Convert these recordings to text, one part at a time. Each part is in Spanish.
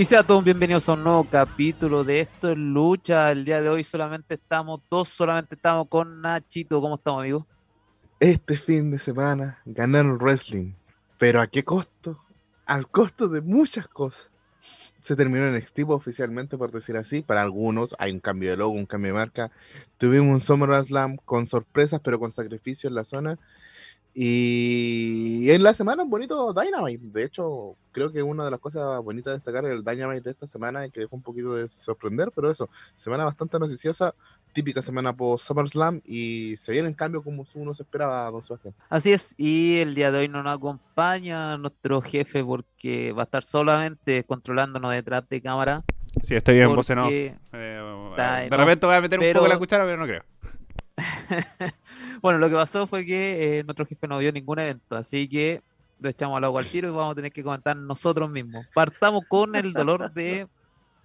Y sea todos bienvenidos a un nuevo capítulo de Esto es Lucha. El día de hoy solamente estamos, dos solamente estamos con Nachito. ¿Cómo estamos, amigo? Este fin de semana ganaron wrestling. ¿Pero a qué costo? Al costo de muchas cosas. Se terminó en Extivo oficialmente, por decir así. Para algunos hay un cambio de logo, un cambio de marca. Tuvimos un Summer Slam con sorpresas, pero con sacrificio en la zona. Y en la semana un bonito Dynamite. De hecho, creo que una de las cosas bonitas de destacar el Dynamite de esta semana es que dejó un poquito de sorprender, pero eso, semana bastante noticiosa, típica semana post SummerSlam y se viene en cambio como uno se esperaba, don Sebastián. Así es, y el día de hoy no nos acompaña nuestro jefe porque va a estar solamente controlándonos detrás de cámara. Sí, estoy bien, vos no. Eh, de repente voy a meter un poco la cuchara, pero no creo. bueno, lo que pasó fue que eh, nuestro jefe no vio ningún evento, así que lo echamos al agua al tiro y vamos a tener que comentar nosotros mismos. Partamos con el dolor de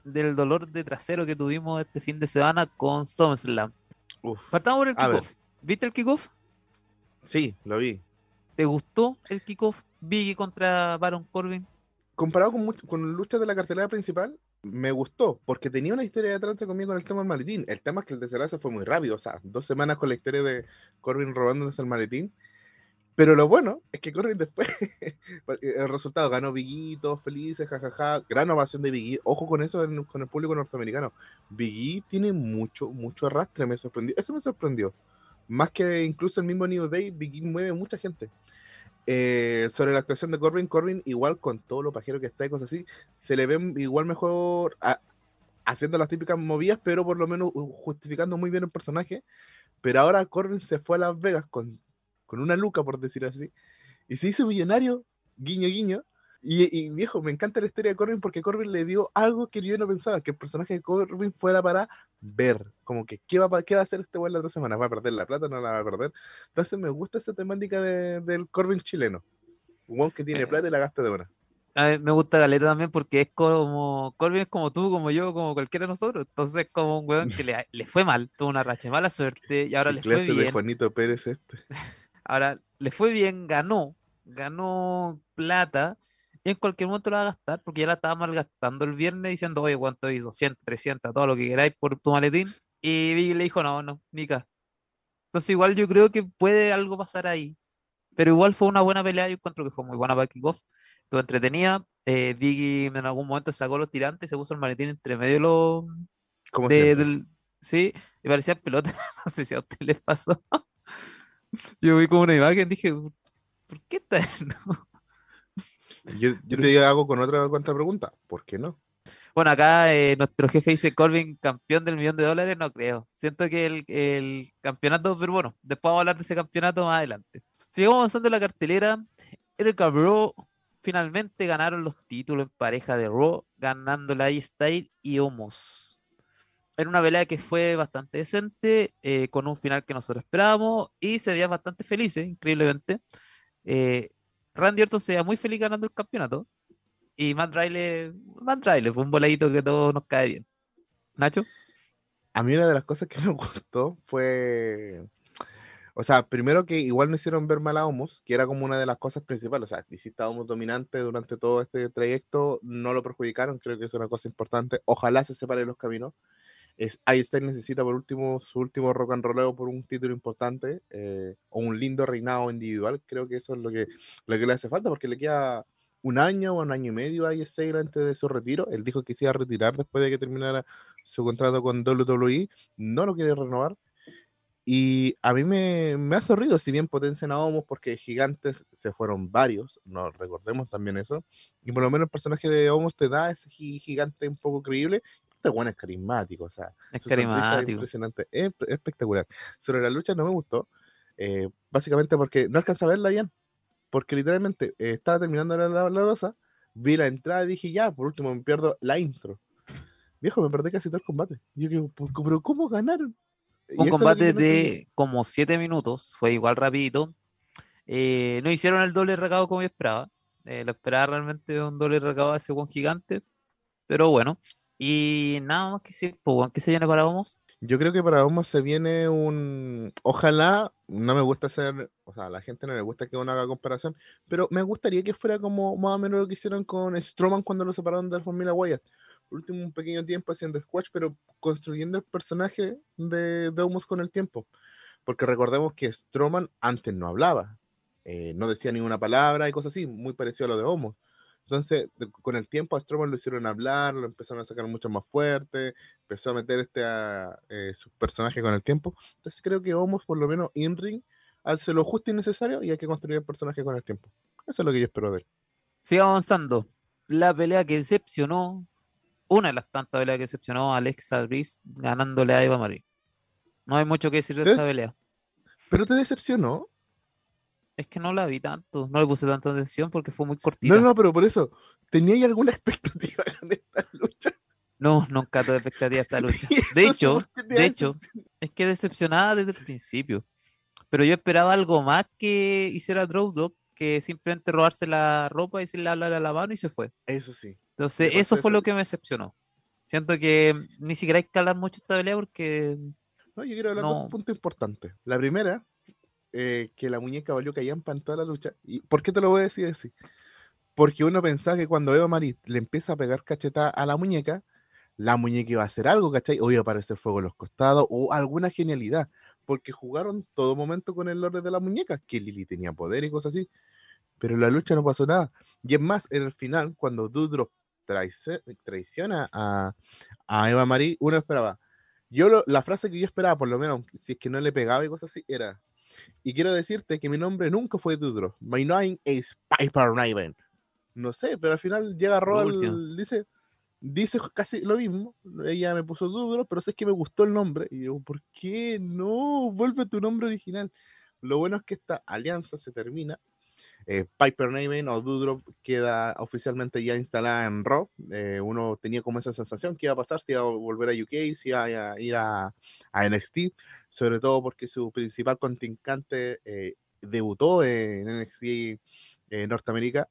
del dolor de trasero que tuvimos este fin de semana con SummerSlam. Partamos por el kickoff. ¿Viste el kickoff? Sí, lo vi. ¿Te gustó el kickoff Biggie contra Baron Corbin? Comparado con, con luchas de la cartelera principal, me gustó, porque tenía una historia detrás conmigo con el tema del maletín. El tema es que el desenlace fue muy rápido, o sea, dos semanas con la historia de Corbin robándose el maletín. Pero lo bueno es que Corbin después, el resultado ganó Biggie, felices, jajaja, gran ovación de Biggie. Ojo con eso con el público norteamericano. Biggie tiene mucho, mucho arrastre, me sorprendió. Eso me sorprendió. Más que incluso el mismo New Day, Biggie mueve mucha gente. Eh, sobre la actuación de Corbin, Corbin, igual con todo lo pajero que está y cosas así, se le ve igual mejor haciendo las típicas movidas, pero por lo menos justificando muy bien el personaje. Pero ahora Corbin se fue a Las Vegas con, con una luca, por decir así, y se hizo millonario, guiño, guiño, y, viejo, me encanta la historia de Corbin porque Corbin le dio algo que yo no pensaba, que el personaje de Corbin fuera para ver, como que qué va, qué va a hacer este weón la otra semana, va a perder la plata, no la va a perder. Entonces me gusta esa temática del Corbin chileno, un weón que tiene eh, plata y la gasta de hora. A mí me gusta Galeta también porque es como, Corbin es como tú, como yo, como cualquiera de nosotros, entonces como un weón que le, le fue mal, tuvo una racha de mala suerte y ahora le fue bien. de Juanito Pérez este? ahora le fue bien, ganó, ganó plata y en cualquier momento lo va a gastar, porque ya la estaba malgastando el viernes diciendo, oye, ¿cuánto hay? 200, 300, todo lo que queráis por tu maletín. Y Biggie le dijo, no, no, Nica. Entonces igual yo creo que puede algo pasar ahí. Pero igual fue una buena pelea, yo encuentro que fue muy buena para kickoff. Estuvo entretenida. Eh, Biggie en algún momento sacó los tirantes, se puso el maletín entre medio de los... ¿Cómo de, Sí, y parecía pelota. no sé si a usted le pasó. yo vi como una imagen, dije, ¿por qué está? Yo, te hago con otra pregunta. ¿Por qué no? Bueno, acá eh, nuestro jefe dice Corbin campeón del millón de dólares, no creo. Siento que el, campeonato, pero bueno, después vamos a hablar de ese campeonato más adelante. Sigamos avanzando en la cartelera. Eric Raw finalmente ganaron los títulos en pareja de Raw, ganando la style y Homos. Era una pelea que fue bastante decente, eh, con un final que nosotros esperábamos y se veía bastante felices, increíblemente. Eh, Randy Orton se veía muy feliz ganando el campeonato. Y Matt Riley, fue un voladito que todo nos cae bien. Nacho. A mí una de las cosas que me gustó fue, o sea, primero que igual no hicieron ver mal a Homos, que era como una de las cosas principales. O sea, si estaba Homos dominante durante todo este trayecto, no lo perjudicaron, creo que es una cosa importante. Ojalá se separen los caminos es Einstein necesita por último su último rock and roll por un título importante eh, o un lindo reinado individual. Creo que eso es lo que, lo que le hace falta porque le queda un año o un año y medio a Einstein antes de su retiro. Él dijo que se iba a retirar después de que terminara su contrato con WWE. No lo quiere renovar. Y a mí me, me ha sorrido, si bien potencian a Homos, porque gigantes se fueron varios, no recordemos también eso. Y por lo menos el personaje de Homos te da ese gigante un poco creíble este es carismático, o sea, es carismático. impresionante, es espectacular. Sobre la lucha no me gustó, eh, básicamente porque no alcanza a verla bien, porque literalmente eh, estaba terminando la, la, losa, vi la entrada y dije, ya, por último me pierdo la intro. Viejo, me perdí casi todo el combate. Yo digo, pero ¿cómo ganaron? Un combate de como 7 minutos, fue igual rapidito. Eh, no hicieron el doble recado como yo esperaba. lo esperaba realmente un doble recado ese buen gigante. Pero bueno, y nada más que sí, pues, ¿qué se viene para Homos? Yo creo que para Omos se viene un. Ojalá, no me gusta hacer. O sea, a la gente no le gusta que uno haga comparación, pero me gustaría que fuera como más o menos lo que hicieron con Strowman cuando lo separaron de la familia Wyatt. Por último, un pequeño tiempo haciendo squash, pero construyendo el personaje de, de Omos con el tiempo. Porque recordemos que Strowman antes no hablaba, eh, no decía ninguna palabra y cosas así, muy parecido a lo de Homos. Entonces, con el tiempo a Strowman lo hicieron hablar, lo empezaron a sacar mucho más fuerte, empezó a meter este a, eh, su personaje con el tiempo. Entonces creo que Homos, por lo menos in ring, hace lo justo y necesario y hay que construir el personaje con el tiempo. Eso es lo que yo espero de él. Sigue avanzando. La pelea que decepcionó, una de las tantas peleas que decepcionó a Alexa Bliss ganándole a Eva Marie. No hay mucho que decir de esta pelea. ¿Pero te decepcionó? Es que no la vi tanto, no le puse tanta atención porque fue muy cortita. No, no, pero por eso, ¿tenía alguna expectativa en esta lucha? No, nunca tuve expectativa de esta lucha. De hecho, de hecho, es que decepcionada desde el principio. Pero yo esperaba algo más que hiciera Dog que simplemente robarse la ropa y le hablar a la mano y se fue. Eso sí. Entonces, eso fue lo que me decepcionó. Siento que ni siquiera hay que hablar mucho esta pelea porque no, yo quiero hablar de un punto importante. La primera, eh, que la muñeca valió callampa en toda la lucha. ¿Y por qué te lo voy a decir así? Porque uno pensaba que cuando Eva Marie le empieza a pegar cachetada a la muñeca, la muñeca iba a hacer algo, ¿cachai? O iba a aparecer fuego en los costados, o alguna genialidad. Porque jugaron todo momento con el orden de la muñeca, que Lily tenía poder y cosas así. Pero en la lucha no pasó nada. Y es más, en el final, cuando Dudro traiciona a, a Eva Marie, uno esperaba, yo la frase que yo esperaba, por lo menos, si es que no le pegaba y cosas así, era, y quiero decirte que mi nombre nunca fue Dudro. My name is Piper Raven. No sé, pero al final llega Roll, dice, dice casi lo mismo. Ella me puso Dudro, pero sé que me gustó el nombre. Y yo, ¿por qué no? Vuelve tu nombre original. Lo bueno es que esta alianza se termina eh, Piper Niven o Doudrop queda oficialmente ya instalada en Raw. Eh, uno tenía como esa sensación que iba a pasar si iba a volver a UK, si iba a ir a, NXT, sobre todo porque su principal contrincante eh, debutó en NXT Norteamérica.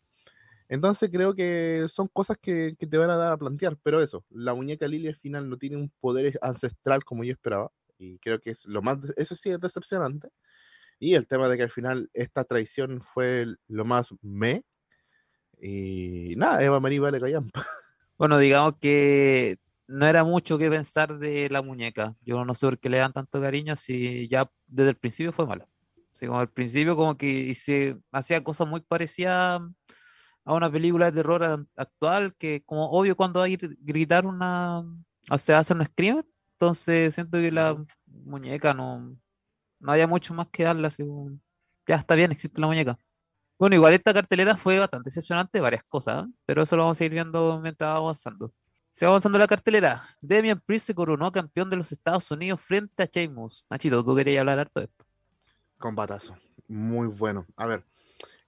Entonces creo que son cosas que, que, te van a dar a plantear, pero eso, la muñeca Lily al final no tiene un poder ancestral como yo esperaba, y creo que es lo más, eso sí es decepcionante. Y el tema de que al final esta traición fue lo más me. Y nada, Eva María vale callampa. Bueno, digamos que no era mucho que pensar de la muñeca. Yo no sé por qué le dan tanto cariño si ya desde el principio fue malo. Así como al principio como que se hacía cosas muy parecidas a una película de terror actual que como obvio cuando hay gritar una hasta hacer un screamer entonces siento que la muñeca no no había mucho más que darle, así ya está bien, existe la muñeca. Bueno, igual esta cartelera fue bastante decepcionante, varias cosas, ¿eh? pero eso lo vamos a ir viendo mientras va avanzando. Se va avanzando la cartelera. Demian Priest se coronó campeón de los Estados Unidos frente a Sheamus. Nachito, tú querías hablar harto de esto. Combatazo. Muy bueno. A ver,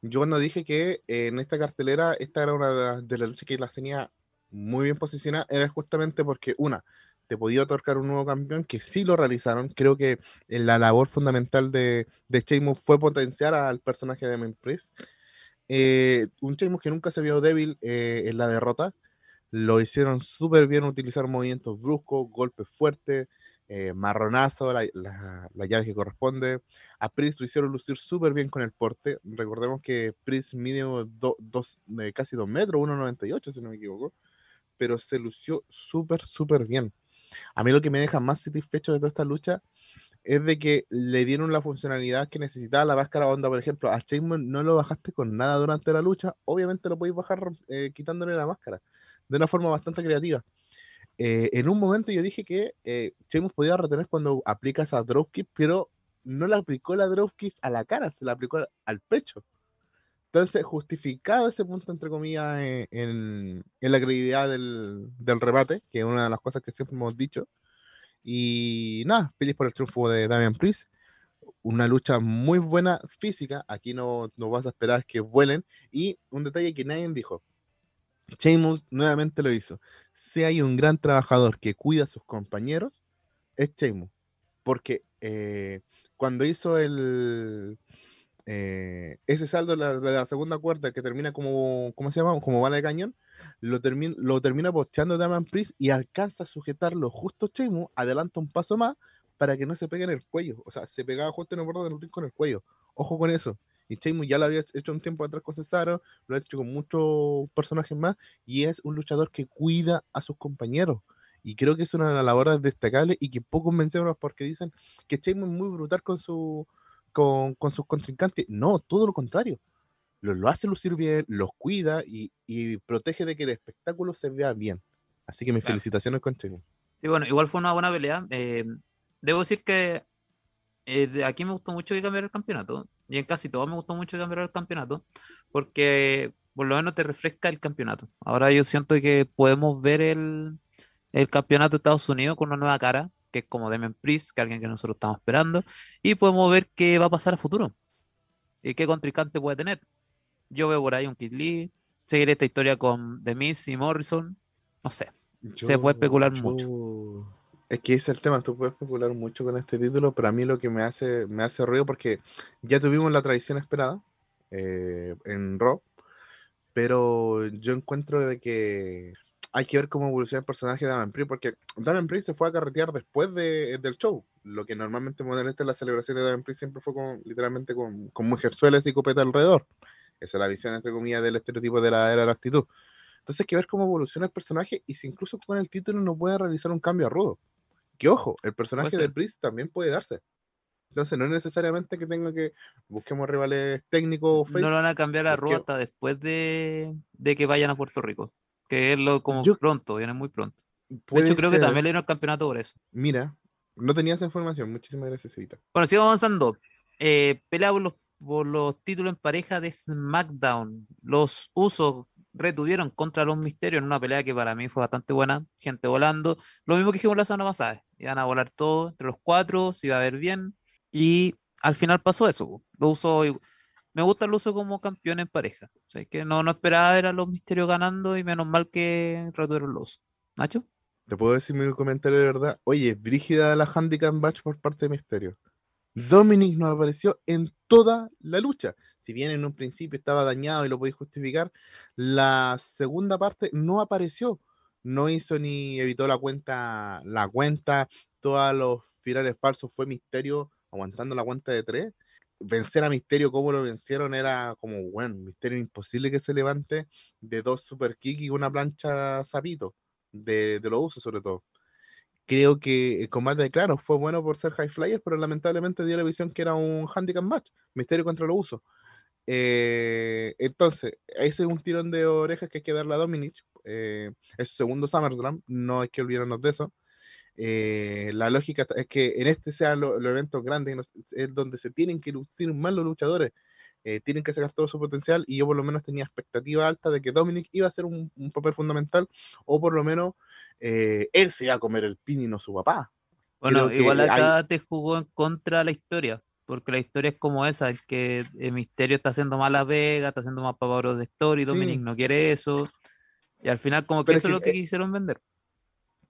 yo cuando dije que en esta cartelera esta era una de las luchas que las tenía muy bien posicionadas, era justamente porque, una, te podía otorgar un nuevo campeón, que sí lo realizaron. Creo que la labor fundamental de, de Sheamus fue potenciar al personaje de Memphis. Eh, un Sheamus que nunca se vio débil eh, en la derrota. Lo hicieron súper bien, utilizar movimientos bruscos, golpes fuertes, eh, marronazo, la, llave que corresponde. A Priest lo hicieron lucir súper bien con el porte. Recordemos que Priest mide dos, casi 2 metros, 1,98 si no me equivoco. Pero se lució súper, súper bien. A mí lo que me deja más satisfecho de toda esta lucha es de que le dieron la funcionalidad que necesitaba la máscara onda. Por ejemplo, a Sheamus no lo bajaste con nada durante la lucha, obviamente lo podéis bajar eh, quitándole la máscara de una forma bastante creativa. Eh, en un momento yo dije que eh, podía retener cuando aplica esa dropkick, pero no le aplicó la dropkick a la cara, se la aplicó al pecho. Entonces, justificado ese punto, entre comillas, eh, en, la credibilidad del, del, rebate, que es una de las cosas que siempre hemos dicho. Y nada, feliz por el triunfo de Damian Priest. Una lucha muy buena física. Aquí no, no vas a esperar que vuelen. Y un detalle que nadie dijo. Sheamus nuevamente lo hizo. Si hay un gran trabajador que cuida a sus compañeros, es Sheamus. Porque eh, cuando hizo el, eh, ese saldo de la, segunda cuerda que termina como, ¿cómo se llama? Como bala de cañón, lo, termina lo termina bocheando Daman Priest y alcanza a sujetarlo justo Chemu, adelanta un paso más para que no se pegue en el cuello. O sea, se pegaba justo en el borde del ring con el cuello. Ojo con eso. Y Chemu ya lo había hecho un tiempo atrás con Cesaro, lo ha hecho con muchos personajes más, y es un luchador que cuida a sus compañeros. Y creo que es una labor destacable y que pocos mencionan porque dicen que Chemu es muy brutal con, su, con, con sus contrincantes. No, todo lo contrario. Lo, lo hace lucir bien, los cuida y, y, protege de que el espectáculo se vea bien. Así que mis felicitaciones con Chemu. Sí, bueno, igual fue una buena pelea. Eh, debo decir que eh, aquí me gustó mucho que cambiara el campeonato. Y en casi todo me gustó mucho que cambiara el campeonato. Porque por lo menos te refresca el campeonato. Ahora yo siento que podemos ver el, el campeonato de Estados Unidos con una nueva cara, que es como Demian Priest, que es alguien que nosotros estamos esperando. Y podemos ver qué va a pasar a futuro. Y qué contrincante puede tener. Yo veo por ahí un Kid Lee. Seguir esta historia con The Miz y Morrison. No sé. se puede especular mucho. Es que ese es el tema, tú puedes especular mucho con este título, pero a mí lo que me hace, me hace ruido porque ya tuvimos la tradición esperada eh, en Raw, pero yo encuentro de que hay que ver cómo evoluciona el personaje de Damon Priest, porque Damon Priest se fue a carretear después de, del show, lo que normalmente modernamente la celebración de Damon Priest siempre fue con, literalmente con, con mujerzuelas y copeta alrededor. Esa es la visión, entre comillas, del estereotipo de la era de la actitud. Entonces hay que ver cómo evoluciona el personaje y si incluso con el título no puede realizar un cambio a rudo. Que ojo, el personaje de Priest también puede darse. Entonces no es necesariamente que tenga que busquemos rivales técnicos. no lo van a cambiar a Raw hasta después de, que vayan a Puerto Rico. Que es lo como pronto, viene muy pronto. De hecho, creo que también le dieron el campeonato por eso. Mira, no tenía esa información. Muchísimas gracias, Evita. Bueno, sigamos avanzando. Eh, pelea por los, por los títulos en pareja de SmackDown. Los usos retuvieron contra los misterios en una pelea que para mí fue bastante buena, gente volando, lo mismo que dijimos la semana pasada, iban a volar todos entre los cuatro, se iba a ver bien, y al final pasó eso, lo uso, me gusta el uso como campeón en pareja, o sea, que no, no esperaba ver los misterios ganando y menos mal que retuvieron los. Nacho. Te puedo decir mi comentario de verdad. Oye, brígida la handicap match por parte de Misterio. Dominic no apareció en toda la lucha. Si bien en un principio estaba dañado y lo podéis justificar, la segunda parte no apareció. No hizo ni evitó la cuenta, la cuenta, todos los finales falsos fue Misterio aguantando la cuenta de tres. Vencer a Misterio como lo vencieron era como, bueno, Misterio imposible que se levante de dos super kick y una plancha sapito, de, de los usos sobre todo creo que el combate, claro, fue bueno por ser high flyer, pero lamentablemente dio la visión que era un handicap match, misterio contra los usos. Eh, entonces, ese es un tirón de orejas que hay que darle a Dominic. Eh, es su segundo SummerSlam, no hay que olvidarnos de eso. Eh, la lógica es que en este sean los eventos grandes, es donde se tienen que lucir más los luchadores, tienen que sacar todo su potencial y yo por lo menos tenía expectativa alta de que Dominic iba a ser un, un papel fundamental o por lo menos eh, él se iba a comer el pin y no su papá. Bueno, igual acá te jugó en contra la historia, porque la historia es como esa, que el Misterio está haciendo más la Vega, está haciendo más paparos de story, Dominic no quiere eso, y al final como que eso es lo que quisieron vender.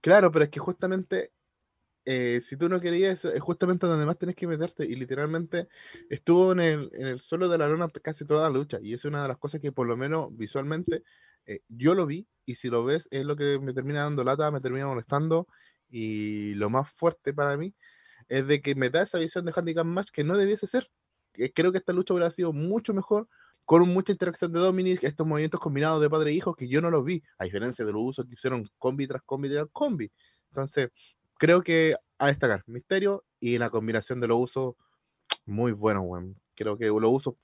Claro, pero es que justamente eh, si tú no querías eso, es justamente donde más tenés que meterte. Y literalmente estuvo en el, en el suelo de la luna casi toda la lucha. Y es una de las cosas que por lo menos visualmente eh, yo lo vi y si lo ves es lo que me termina dando lata, me termina molestando y lo más fuerte para mí es de que me da esa visión de handicap match que no debiese ser. Creo que esta lucha hubiera sido mucho mejor con mucha interacción de Dominic, estos movimientos combinados de padre e hijo que yo no los vi, a diferencia de los usos que hicieron combi tras combi tras combi. Entonces, creo que a destacar Misterio y la combinación de los usos muy bueno, Creo que los usos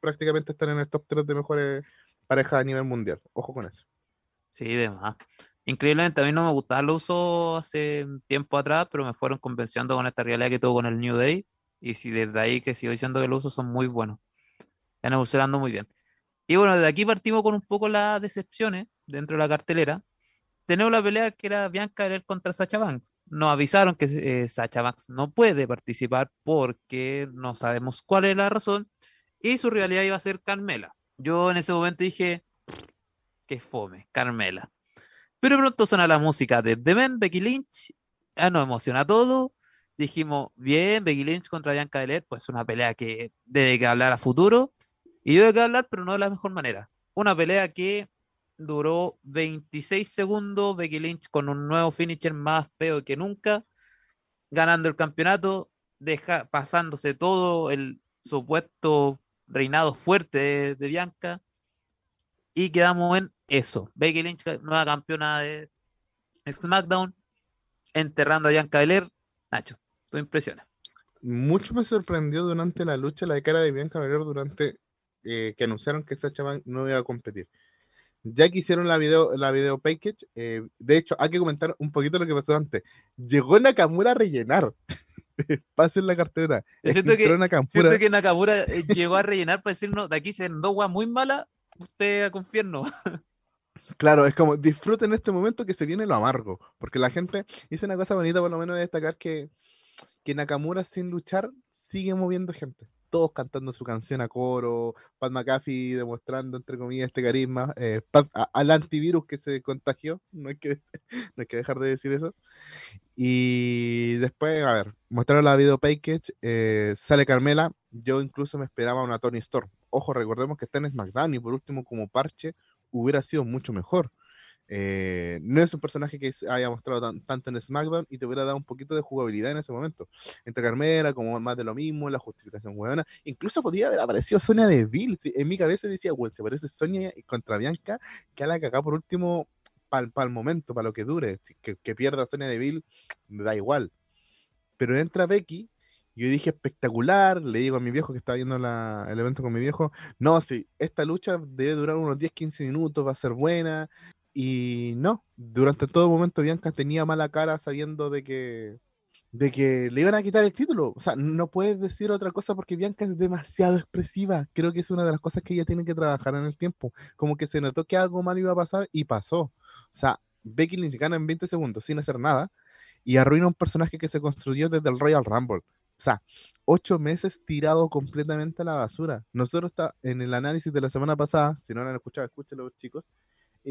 prácticamente están en el top 3 de mejores pareja a nivel mundial. Ojo con eso. Sí, demás. Increíblemente, a mí no me gustaba el uso hace tiempo atrás, pero me fueron convenciendo con esta realidad que tuvo con el New Day. Y si desde ahí que sigo diciendo que los usos son muy buenos. Están evolucionando muy bien. Y bueno, desde aquí partimos con un poco las decepciones dentro de la cartelera. Tenemos la pelea que era Bianca Belair contra Sacha Banks. Nos avisaron que eh, Sacha Banks no puede participar porque no sabemos cuál es la razón. Y su rivalidad iba a ser Carmela. Yo en ese momento dije, qué fome, Carmela. Pero pronto suena la música de The Man, Becky Lynch, ya nos emociona todo. dijimos, bien, Becky Lynch contra Bianca Belair, pues una pelea que debe que hablar a futuro, y debe que hablar, pero no de la mejor manera. Una pelea que duró 26 segundos, Becky Lynch con un nuevo finisher más feo que nunca, ganando el campeonato, deja, pasándose todo el supuesto reinado fuerte de, Bianca, y quedamos en eso. Becky Lynch, nueva campeona de SmackDown, enterrando a Bianca Belair. Nacho, tu impresión. Mucho me sorprendió durante la lucha la cara de Bianca Belair durante eh, que anunciaron que Sacha Banks no iba a competir. Ya que hicieron la video, la video package, eh, de hecho, hay que comentar un poquito lo que pasó antes. Llegó Nakamura a rellenar. Pase en la cartera. Siento que, Nakamura. siento que Nakamura eh, llegó a rellenar para decirnos, de aquí se dos guas muy malas, usted a confierno. Claro, es como disfruten este momento que se viene lo amargo, porque la gente dice una cosa bonita, por lo menos de destacar que, que Nakamura sin luchar sigue moviendo gente todos cantando su canción a coro, Pat McAfee demostrando, entre comillas, este carisma, eh, al antivirus que se contagió, no hay, que, no hay que dejar de decir eso. Y después, a ver, mostraron la video package, eh, sale Carmela, yo incluso me esperaba una Tony Storm. Ojo, recordemos que está en SmackDown y por último como parche hubiera sido mucho mejor. Eh, no es un personaje que haya mostrado tanto en SmackDown y te hubiera dado un poquito de jugabilidad en ese momento. Entre Carmera, como más de lo mismo, la justificación huevona. Incluso podría haber aparecido Sonia de Bill. En mi cabeza decía, bueno, se parece Sonia contra Bianca, que a la cagada por último para el momento, para lo que dure. Que, que pierda Sonia de Bill, me da igual. Pero entra Becky yo dije espectacular, le digo a mi viejo que estaba viendo el evento con mi viejo, no, sí, esta lucha debe durar unos 10-15 minutos, va a ser buena, y no, durante todo momento Bianca tenía mala cara sabiendo de que, de que le iban a quitar el título. O sea, no puedes decir otra cosa porque Bianca es demasiado expresiva. Creo que es una de las cosas que ella tiene que trabajar en el tiempo. Como que se notó que algo mal iba a pasar y pasó. O sea, Becky Lynch en 20 segundos sin hacer nada y arruina un personaje que se construyó desde el Royal Rumble. O sea, ocho meses tirado completamente a la basura. Nosotros está en el análisis de la semana pasada, si no lo han escuchado, escúchelo chicos,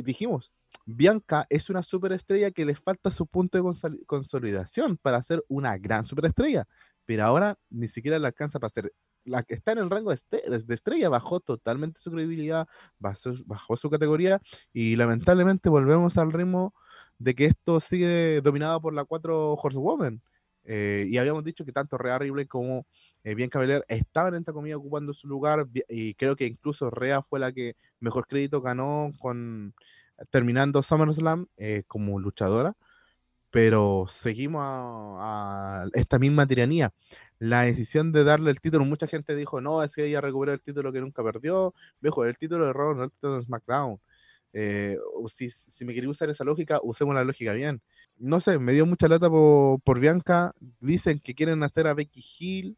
dijimos, Bianca es una superestrella que le falta su punto de consolidación para ser una gran superestrella, pero ahora ni siquiera le alcanza para ser la que está en el rango de, estrella, bajó totalmente su credibilidad, bajó, su categoría y lamentablemente volvemos al ritmo de que esto sigue dominado por la cuatro Horsewoman. Eh, y habíamos dicho que tanto Rhea Ripley como eh, Bianca Belair estaban entre comillas ocupando su lugar y creo que incluso Rhea fue la que mejor crédito ganó con terminando SummerSlam eh, como luchadora, pero seguimos a, esta misma tiranía. La decisión de darle el título, mucha gente dijo, no, es que ella recuperó el título que nunca perdió, viejo, el título de Raw, no el título de SmackDown. si, si, me quería usar esa lógica, usemos la lógica bien no sé, me dio mucha lata por, Bianca. Dicen que quieren hacer a Becky Hill,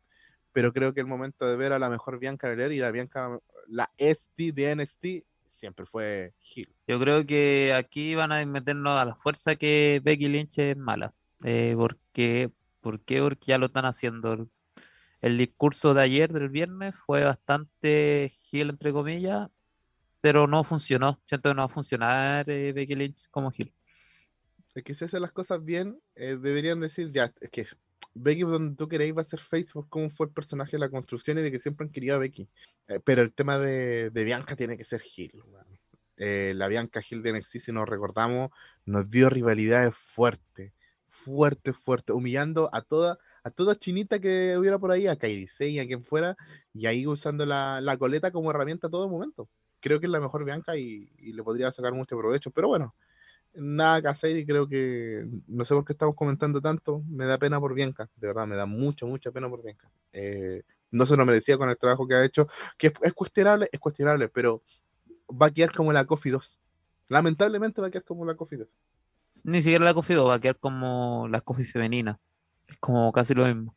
pero creo que el momento de ver a la mejor Bianca Belair y la Bianca, la ST de NXT, siempre fue Hill. Yo creo que aquí van a meternos a la fuerza que Becky Lynch es mala. Eh, porque, ¿Por qué? Porque ya lo están haciendo. El discurso de ayer, del viernes, fue bastante Hill, entre comillas, pero no funcionó. Siento que no va a funcionar eh, Becky Lynch como Hill que si hacen las cosas bien, eh, deberían decir, ya, es que Becky donde tú queréis va a ser Facebook, cómo fue el personaje de la construcción y de que siempre han querido a Becky. Eh, pero el tema de, Bianca tiene que ser Gil. Eh, la Bianca Gil de NXT, si nos recordamos, nos dio rivalidades fuertes, fuerte, fuerte, humillando a toda, a toda chinita que hubiera por ahí, a Kairi a quien fuera, y ahí usando la, coleta como herramienta a todo momento. Creo que es la mejor Bianca y le podría sacar mucho provecho, pero bueno, nada que hacer y creo que no sé por qué estamos comentando tanto. Me da pena por Bianca, de verdad, me da mucha, mucha pena por Bianca. Eh, no se lo merecía con el trabajo que ha hecho, que es, cuestionable, es cuestionable, pero va a quedar como la Coffee 2. Lamentablemente va a quedar como la Coffee 2. Ni siquiera la Coffee 2, va a quedar como la Coffee femenina. Es como casi lo mismo.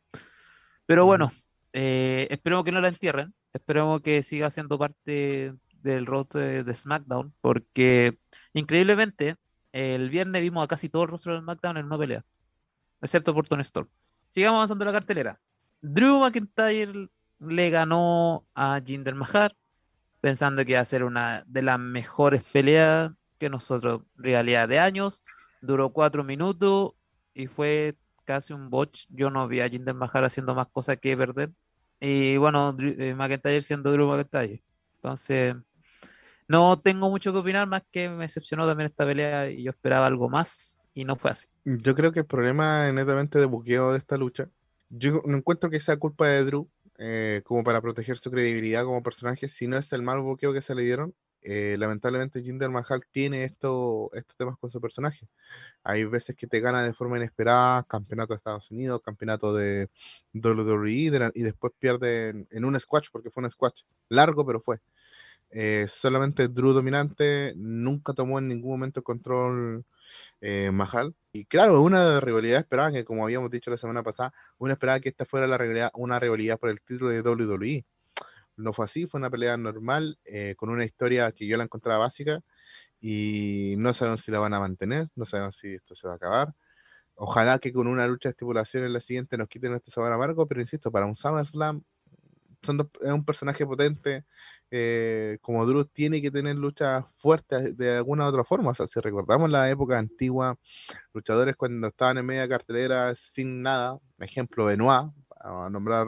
Pero bueno, eh, esperemos que no la entierren. Esperemos que siga siendo parte del rostro de SmackDown, porque increíblemente el viernes vimos a casi todo el rostro del SmackDown en una pelea, excepto por Tony Storm. Sigamos avanzando la cartelera. Drew McIntyre le ganó a Jinder Mahar, pensando que iba a ser una de las mejores peleas que nosotros, realidad de años. Duró cuatro minutos y fue casi un botch. Yo no vi a Jinder Mahal haciendo más cosas que perder. Y bueno, eh, McIntyre siendo Drew McIntyre. Entonces, no tengo mucho que opinar, más que me decepcionó también esta pelea y yo esperaba algo más y no fue así. Yo creo que el problema netamente de buqueo de esta lucha. Yo no encuentro que sea culpa de Drew, eh, como para proteger su credibilidad como personaje, si no es el mal buqueo que se le dieron. Eh, lamentablemente Jinder Mahal tiene esto, estos temas con su personaje. Hay veces que te gana de forma inesperada, campeonato de Estados Unidos, campeonato de WWE, y después pierde en, un squash, porque fue un squash largo, pero fue. Eh, solamente Drew dominante, nunca tomó en ningún momento control eh, Mahal. Y claro, una rivalidad esperaba que, como habíamos dicho la semana pasada, una esperaba que esta fuera la rivalidad, una rivalidad por el título de WWE. No fue así, fue una pelea normal, eh, con una historia que yo la encontraba básica y no sabemos si la van a mantener, no sabemos si esto se va a acabar. Ojalá que con una lucha de estipulación en la siguiente nos quiten este sabor amargo, pero insisto, para un SummerSlam son es un personaje potente, eh, como Drew tiene que tener luchas fuertes de alguna otra forma. O sea, si recordamos la época antigua, luchadores cuando estaban en media cartelera sin nada, ejemplo Benoit, a nombrar,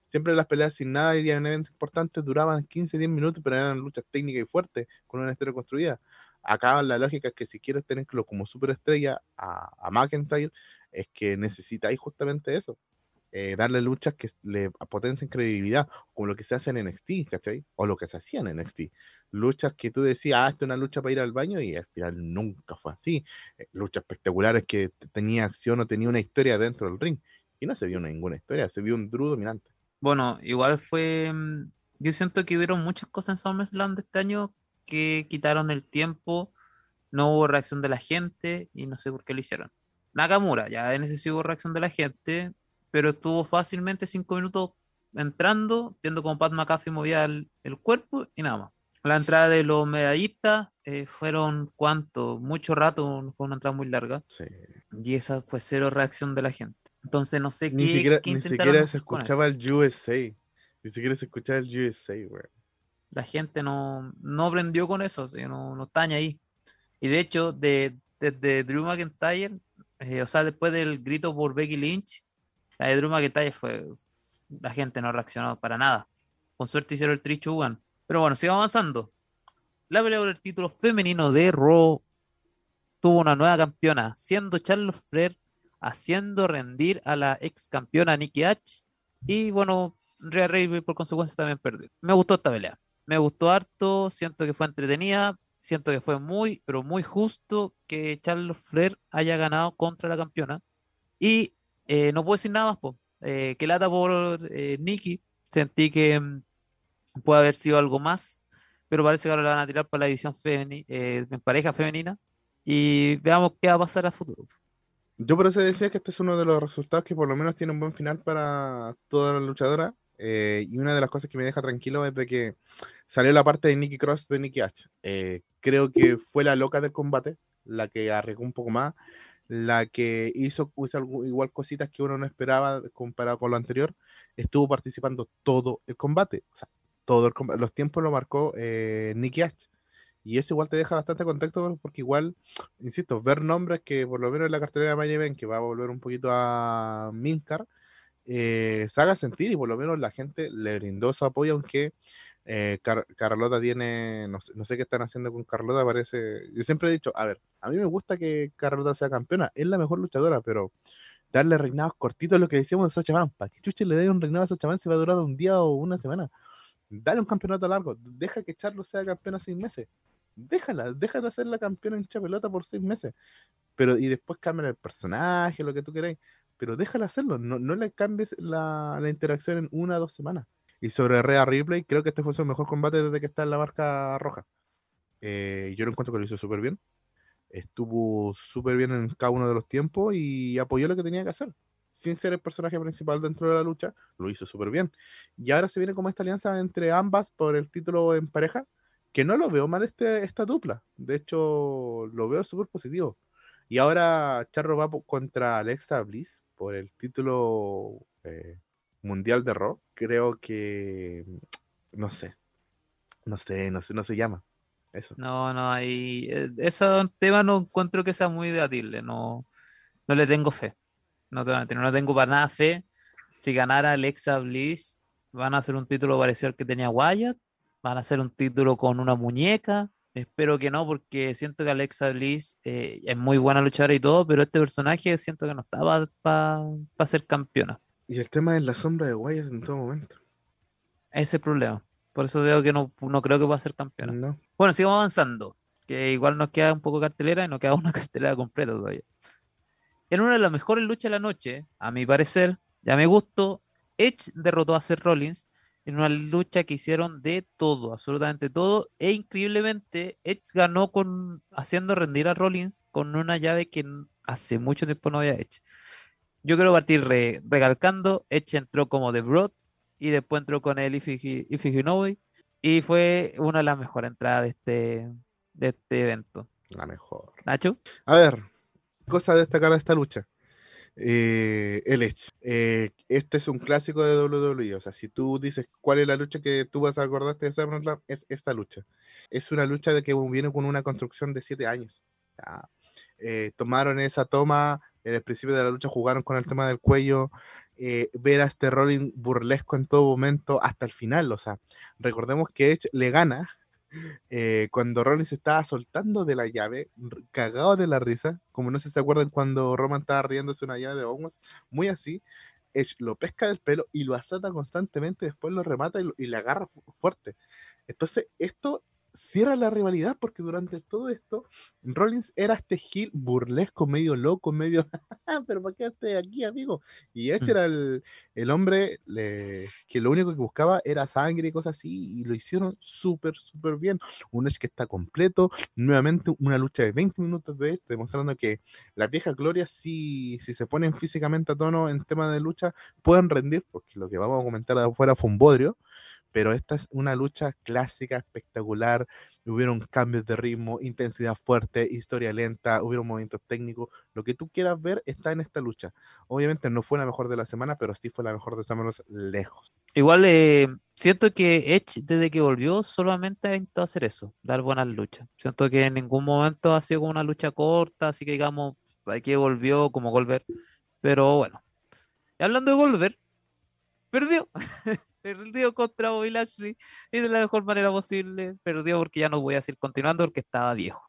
siempre las peleas sin nada y en eventos importantes duraban 15-10 minutos, pero eran luchas técnicas y fuertes, con una historia construida. Acá la lógica es que si quieres tenerlo como superestrella a, a McIntyre, es que necesitáis justamente eso. Eh, darle luchas que le potencien credibilidad, como lo que se hace en NXT, ¿cachai? O lo que se hacía en NXT. Luchas que tú decías, ah, esta es una lucha para ir al baño, y al final nunca fue así. Eh, luchas espectaculares que tenía acción o tenía una historia dentro del ring. Y no se vio ninguna historia, se vio un Drew dominante. Bueno, igual fue. Mm, yo siento que hubieron muchas cosas en SummerSlam de este año que quitaron el tiempo, no hubo reacción de la gente y no sé por qué lo hicieron. Nakamura, ya en ese sí hubo reacción de la gente, pero estuvo fácilmente cinco minutos entrando, viendo como Pat McAfee movía el, cuerpo y nada más. La entrada de los medallistas eh, fueron cuánto, mucho rato, fue una entrada muy larga. Y esa fue cero reacción de la gente. Entonces no sé ni qué. Siquiera, ni siquiera se escuchaba el USA. Ni siquiera se escuchaba el USA, güey. La gente no, no aprendió con eso, no, no está ahí. Y de hecho, desde de, Drew McIntyre, eh, o sea, después del grito por Becky Lynch, la de Drew McIntyre fue. La gente no reaccionó para nada. Con suerte hicieron el tricho One. Pero bueno, sigamos avanzando. La pelea por el título femenino de Raw tuvo una nueva campeona, siendo Charlotte Flair haciendo rendir a la ex campeona Nikki H. Y bueno, Rhea Ripley por consecuencia también perdió. Me gustó esta pelea. Me gustó harto, siento que fue entretenida, siento que fue muy, pero muy justo que Charlotte Flair haya ganado contra la campeona. Y eh, no puedo decir nada más, po. Eh, que lata por eh, Nikki. Sentí que mm, puede haber sido algo más, pero parece que ahora la van a tirar para la división en pareja femenina. Y veamos qué va a pasar a futuro. Yo por eso decía que este es uno de los resultados que por lo menos tiene un buen final para toda la luchadora. y una de las cosas que me deja tranquilo es de que salió la parte de Nikki Cross de Nikki H. creo que fue la loca del combate, la que arriesgó un poco más, la que hizo, igual cositas que uno no esperaba comparado con lo anterior, estuvo participando todo el combate. O sea, todo el combate. Los tiempos lo marcó eh, Nicky Ash. Y eso igual te deja bastante contacto porque igual, insisto, ver nombres que por lo menos en la cartelera de Main que va a volver un poquito a Mincar, eh, se haga sentir y por lo menos la gente le brindó su apoyo, aunque eh, Carlota tiene, no sé, qué están haciendo con Carlota, parece, yo siempre he dicho, a ver, a mí me gusta que Carlota sea campeona, es la mejor luchadora, pero darle reinados cortitos, lo que decíamos de Sacha Man, ¿para qué chuche le dé un reinado a Sacha Man si va a durar un día o una semana? Dale un campeonato largo, deja que Charlo sea campeona seis meses, déjala, déjala ser la campeona en pelota por seis meses, pero y después cambia el personaje, lo que tú queráis, pero déjala hacerlo, no, no le cambies la, la interacción en una o dos semanas. Y sobre Rhea Ripley, creo que este fue su mejor combate desde que está en la marca roja. Eh, yo lo encuentro que lo hizo súper bien. Estuvo súper bien en cada uno de los tiempos y apoyó lo que tenía que hacer. Sin ser el personaje principal dentro de la lucha, lo hizo súper bien. Y ahora se viene como esta alianza entre ambas por el título en pareja, que no lo veo mal este, esta dupla. De hecho, lo veo súper positivo. Y ahora Charro va contra Alexa Bliss por el título eh, mundial de rock, creo que no sé, no sé, no sé, no se llama. Eso. No, no, ahí eh, ese tema no encuentro que sea muy debatible, no, no le tengo fe. No, no tengo para nada fe. Si ganara Alexa Bliss, van a hacer un título parecido al que tenía Wyatt. Van a hacer un título con una muñeca. Espero que no, porque siento que Alexa Bliss eh, es muy buena luchadora y todo, pero este personaje siento que no estaba para ser campeona. Y el tema es la sombra de Wyatt en todo momento. Ese es el problema. Por eso digo que no, no creo que va a ser campeona. Bueno, sigamos avanzando. Que igual nos queda un poco cartelera y nos queda una cartelera completa todavía. En una de las mejores luchas de la noche, a mi parecer, ya me gustó, Edge derrotó a Seth Rollins en una lucha que hicieron de todo, absolutamente todo, e increíblemente Edge ganó con haciendo rendir a Rollins con una llave que hace mucho tiempo no había hecho. Yo quiero partir recalcando, Edge entró como The Broad y después entró con el Ifiginobi y fue una de las mejores entradas de este, de este evento. La mejor. Nacho. A ver, cosa a destacar de esta lucha. Eh, el Edge. Eh, este es un clásico de WWE. O sea, si tú dices cuál es la lucha que tú vas a acordarte de SummerSlam, es esta lucha. Es una lucha de que viene con una construcción de siete años. Eh, tomaron esa toma, en el principio de la lucha jugaron con el tema del cuello, ver a este Rolling burlesco en todo momento hasta el final. O sea, recordemos que Edge le gana eh, cuando Rollins se estaba soltando de la llave, cagado de la risa, como no sé si se acuerdan cuando Roman estaba riéndose una llave de Owens, muy así, Edge lo pesca del pelo y lo azota constantemente, después lo remata y, y le agarra fuerte. Entonces, esto cierra la rivalidad porque durante todo esto Rollins era este heel burlesco, medio loco, medio, pero ¿para qué esté aquí, amigo? Y este era el, hombre que lo único que buscaba era sangre y cosas así, y lo hicieron súper, súper bien. Un es que está completo, nuevamente una lucha de 20 minutos de este, demostrando que las viejas glorias, si, si se ponen físicamente a tono en tema de lucha, pueden rendir, porque lo que vamos a comentar afuera fue un bodrio pero esta es una lucha clásica, espectacular. Hubieron cambios de ritmo, intensidad fuerte, historia lenta, hubieron movimientos técnicos. Lo que tú quieras ver está en esta lucha. Obviamente no fue la mejor de la semana, pero sí fue la mejor de semana lejos. Igual eh, siento que Edge, desde que volvió, solamente ha intentado hacer eso, dar buenas luchas. Siento que en ningún momento ha sido como una lucha corta, así que digamos, aquí volvió como Goldberg. Pero bueno, y hablando de Goldberg, perdió. perdió contra Bobby Lashley y de la mejor manera posible. Perdió porque ya no voy a seguir continuando porque estaba viejo.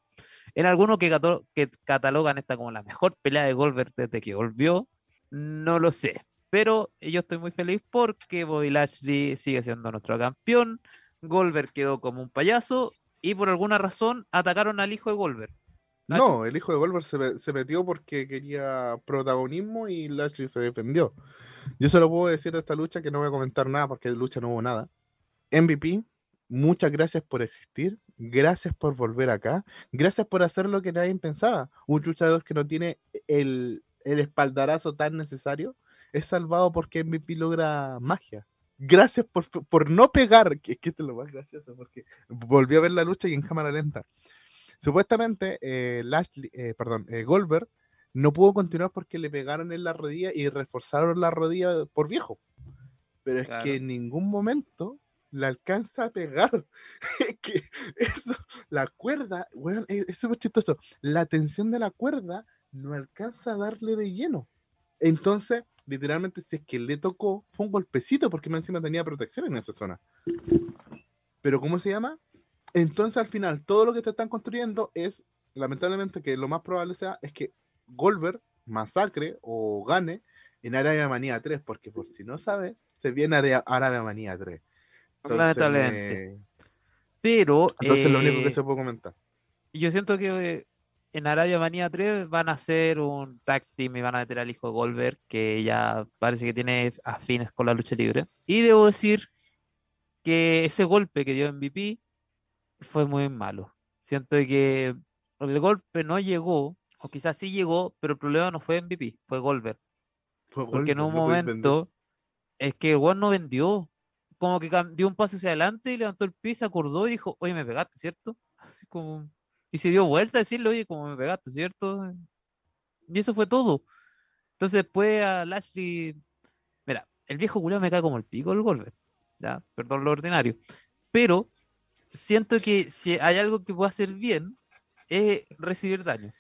En algunos que, que catalogan esta como la mejor pelea de Goldberg desde que volvió, no lo sé. Pero yo estoy muy feliz porque Bobby Lashley sigue siendo nuestro campeón. Goldberg quedó como un payaso y por alguna razón atacaron al hijo de Goldberg. No, el hijo de Goldberg se, se, metió porque quería protagonismo y Lashley se defendió. Yo solo puedo decir de esta lucha que no voy a comentar nada porque de lucha no hubo nada. MVP, muchas gracias por existir, gracias por volver acá, gracias por hacer lo que nadie pensaba. Un luchador que no tiene el, espaldarazo tan necesario es salvado porque MVP logra magia. Gracias por, no pegar, que, que es lo más gracioso, porque volví a ver la lucha y en cámara lenta. Supuestamente, eh, Lashley, eh, perdón, eh, Goldberg no pudo continuar porque le pegaron en la rodilla y reforzaron la rodilla por viejo. Pero es que en ningún momento la alcanza a pegar. que eso, la cuerda, bueno, es súper chistoso. La tensión de la cuerda no alcanza a darle de lleno. Entonces, literalmente, si es que le tocó, fue un golpecito porque más encima tenía protección en esa zona. Pero, ¿cómo se llama? Entonces, al final, todo lo que te están construyendo es, lamentablemente, que lo más probable sea, es que Goldberg masacre o gane en Arabia Manía 3, porque por si no sabe, se viene Arabia Manía 3. Lamentablemente. Pero. Entonces, lo único que eh, se puede comentar. Yo siento que en Arabia Manía 3 van a hacer un tag team y van a meter al hijo de Goldberg, que ya parece que tiene afines con la lucha libre. Y debo decir que ese golpe que dio MVP fue muy malo. Siento que el golpe no llegó o quizás sí llegó, pero el problema no fue MVP, fue Goldberg. Porque en un momento es que el no vendió. Como que dio un paso hacia adelante y levantó el pie, se acordó y dijo, oye, me pegaste, ¿cierto? Así como... Y se dio vuelta a decirle, oye, como me pegaste, ¿cierto? Y eso fue todo. Entonces después a Lashley, mira, el viejo Julio me cae como el pico del Goldberg, ya, perdón lo ordinario. Pero siento que si hay algo que puede hacer bien, es recibir daño.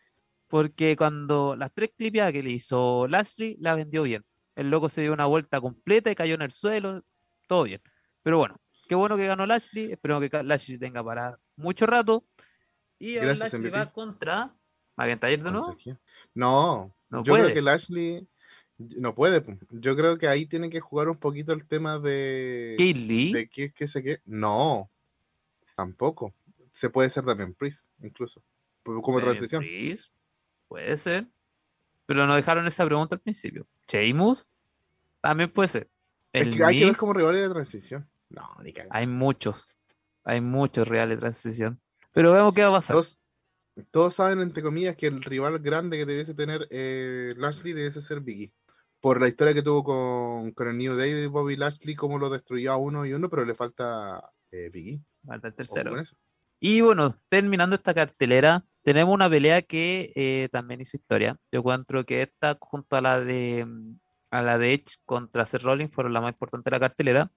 Porque cuando las tres clipeadas que le hizo Lashley, la vendió bien. El loco se dio una vuelta completa y cayó en el suelo, todo bien. Pero bueno, qué bueno que ganó Lashley, espero que Lashley tenga para mucho rato. Y ahora Lashley va contra McIntyre de nuevo. No, no yo creo que Lashley no puede. Yo creo que ahí tiene que jugar un poquito el tema de. Lee? De qué, qué sé qué. No, tampoco. Se puede ser también Priest, incluso. Como transición. Priest? Puede ser. Pero no dejaron esa pregunta al principio. ¿Sheamus? También puede ser. es que hay que ver como rivales de transición. No, ni Hay muchos. Hay muchos rivales de transición. Pero vemos qué va a pasar. Todos, saben, entre comillas, que el rival grande que debiese tener eh, Lashley debiese ser Biggie. Por la historia que tuvo con, con el New Day de Bobby Lashley, cómo lo destruyó a uno y uno, pero le falta eh, Biggie. Falta el tercero. Y bueno, terminando esta cartelera, tenemos una pelea que eh, también hizo historia. Yo encuentro que esta, junto a la de mm, a la de Edge contra Seth Rollins, fueron la más importante de la cartelera.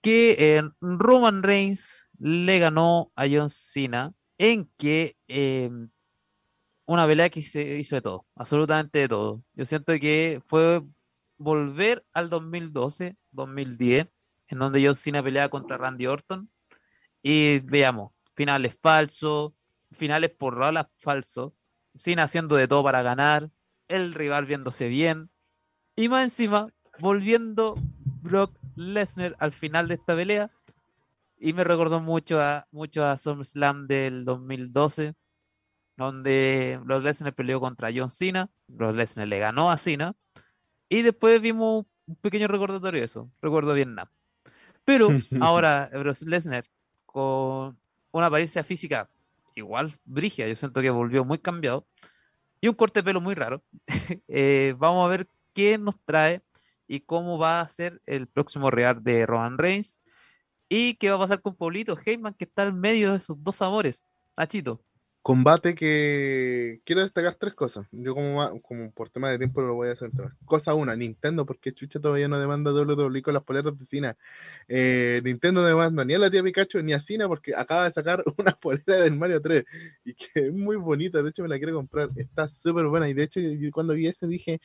Que Roman Reigns le ganó a John Cena en que em, una pelea que se hizo de todo, absolutamente de todo. Yo siento que fue volver al 2012, 2010, en donde John Cena pelea contra Randy Orton y veamos, finales falsos, finales por rolas falsos, sin haciendo de todo para ganar, el rival viéndose bien, y más encima, volviendo Brock Lesnar al final de esta pelea, y me recordó mucho a, mucho a SummerSlam del 2012, donde Brock Lesnar peleó contra John Cena, Brock Lesnar le ganó a Cena, y después vimos un pequeño recordatorio de eso, recuerdo Vietnam. Pero ahora Brock Lesnar con una apariencia física igual brigia, yo siento que volvió muy cambiado, y un corte de pelo muy raro. Eh, vamos a ver qué nos trae y cómo va a ser el próximo real de Roman Reigns y qué va a pasar con Paulito Heyman que está en medio de esos dos amores. Nachito combate que quiero destacar tres cosas. Yo como, como por tema de tiempo lo voy a centrar. Cosa una, Nintendo, porque Chucha todavía no demanda WWE con las poleras de Cina. Eh, Nintendo no demanda ni a la tía Pikachu ni a Cina porque acaba de sacar una polera del Mario 3 y que es muy bonita, de hecho me la quiero comprar, está súper buena y de hecho cuando vi eso dije,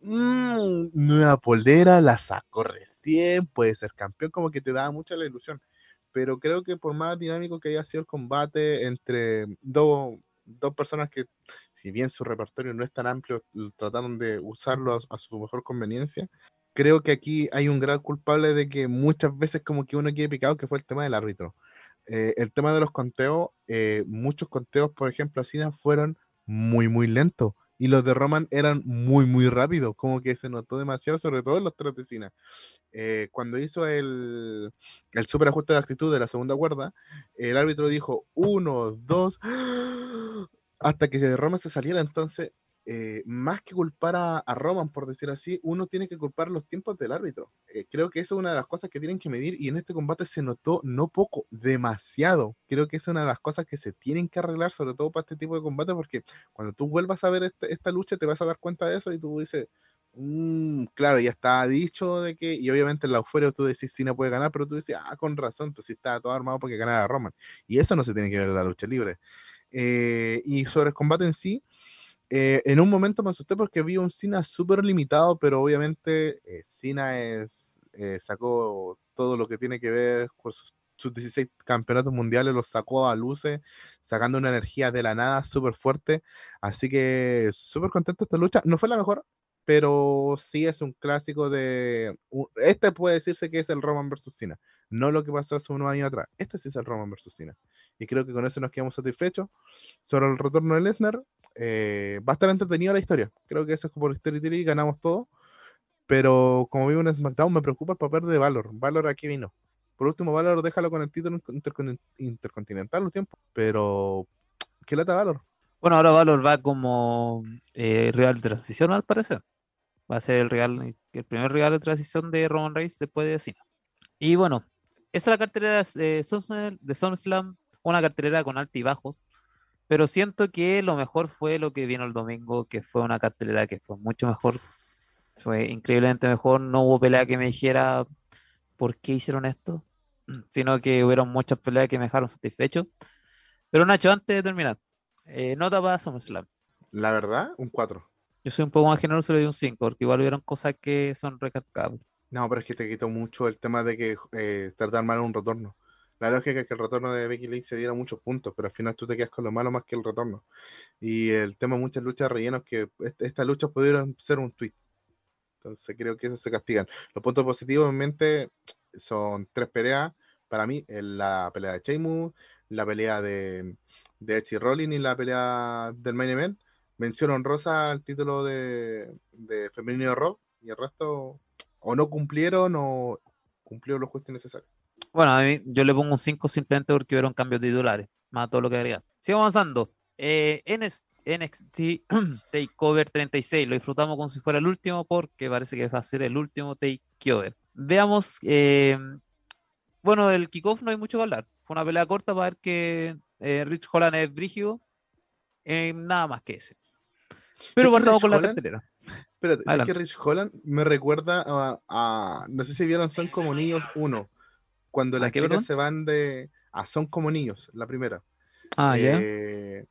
mmm, nueva polera, la saco recién, puede ser campeón, como que te da mucha la ilusión pero creo que por más dinámico que haya sido el combate entre dos, personas que, si bien su repertorio no es tan amplio, trataron de usarlo a, su mejor conveniencia, creo que aquí hay un gran culpable de que muchas veces como que uno quiere picado, que fue el tema del árbitro. Eh, el tema de los conteos, eh, muchos conteos, por ejemplo, así fueron muy, muy lentos y los de Roman eran muy, muy rápidos, como que se notó demasiado, sobre todo en los tres de eh, cuando hizo el, el super ajuste de actitud de la segunda cuerda, el árbitro dijo uno, dos, hasta que Roman se saliera, entonces eh, más que culpar a, Roman, por decir así, uno tiene que culpar los tiempos del árbitro. Eh, creo que eso es una de las cosas que tienen que medir y en este combate se notó no poco, demasiado. Creo que es una de las cosas que se tienen que arreglar, sobre todo para este tipo de combate, porque cuando tú vuelvas a ver este, esta lucha te vas a dar cuenta de eso y tú dices, mm, claro, ya está dicho de que, y obviamente en la euforia tú decís no puede ganar, pero tú dices, ah, con razón, pues si está todo armado porque ganara Roman. Y eso no se tiene que ver en la lucha libre. Eh, y sobre el combate en sí, eh, en un momento me asusté porque vi un Cena súper limitado, pero obviamente eh, Cena es, eh, sacó todo lo que tiene que ver con sus, 16 campeonatos mundiales, los sacó a luces, sacando una energía de la nada súper fuerte. Así que súper contento esta lucha. No fue la mejor, pero sí es un clásico de... Este puede decirse que es el Roman versus Cena, no lo que pasó hace unos años atrás. Este sí es el Roman versus Cena. Y creo que con eso nos quedamos satisfechos. Sobre el retorno de Lesnar, eh, va a estar entretenida la historia. Creo que eso es como por Storytelling ganamos todo. Pero como vivo en SmackDown, me preocupa el papel de Valor. Valor aquí vino. Por último, Valor déjalo con el título intercontinental un tiempo. Pero, ¿qué lata Valor? Bueno, ahora Valor va como eh, Real de transición, al parecer. Va a ser el real, el primer Real de transición de Roman Reigns después de Cena. Y bueno, esa es la cartelera de SummerSlam, una cartelera con altibajos. Pero siento que lo mejor fue lo que vino el domingo, que fue una cartelera que fue mucho mejor. Fue increíblemente mejor. No hubo pelea que me dijera por qué hicieron esto, sino que hubieron muchas peleas que me dejaron satisfecho. Pero Nacho, antes de terminar, eh, nota para SummerSlam. La verdad, un 4. Yo soy un poco más generoso, le doy un 5, porque igual hubieron cosas que son recalcables. No, pero es que te quitó mucho el tema de que eh, tratar mal un retorno. La lógica es que el retorno de Becky Lynch se diera muchos puntos, pero al final tú te quedas con lo malo más que el retorno. Y el tema de muchas luchas rellenos que estas luchas pudieron ser un tweet. Entonces creo que eso se castigan. Los puntos positivos en mente son tres peleas. Para mí, la pelea de Sheamus, la pelea de, de Edge y Rolling y la pelea del main event. Mención honrosa al título de, de femenino Raw y el resto o no cumplieron o cumplieron los justo necesarios. Bueno, a mí yo le pongo un 5 simplemente porque hubieron cambios titulares, más todo lo que agregar. Sigo avanzando. Eh, NXT Takeover 36, lo disfrutamos como si fuera el último porque parece que va a ser el último Takeover. Veamos, eh, bueno, el kickoff no hay mucho que hablar. Fue una pelea corta para ver que eh, Rich Holland es brígido. Eh, nada más que ese. Pero partamos con la cartelera. Espérate, es que Rich Holland me recuerda a, no sé si vieron Son como niños uno, cuando las chicas se van de a Son como niños, la primera. Ah, ya. Eh,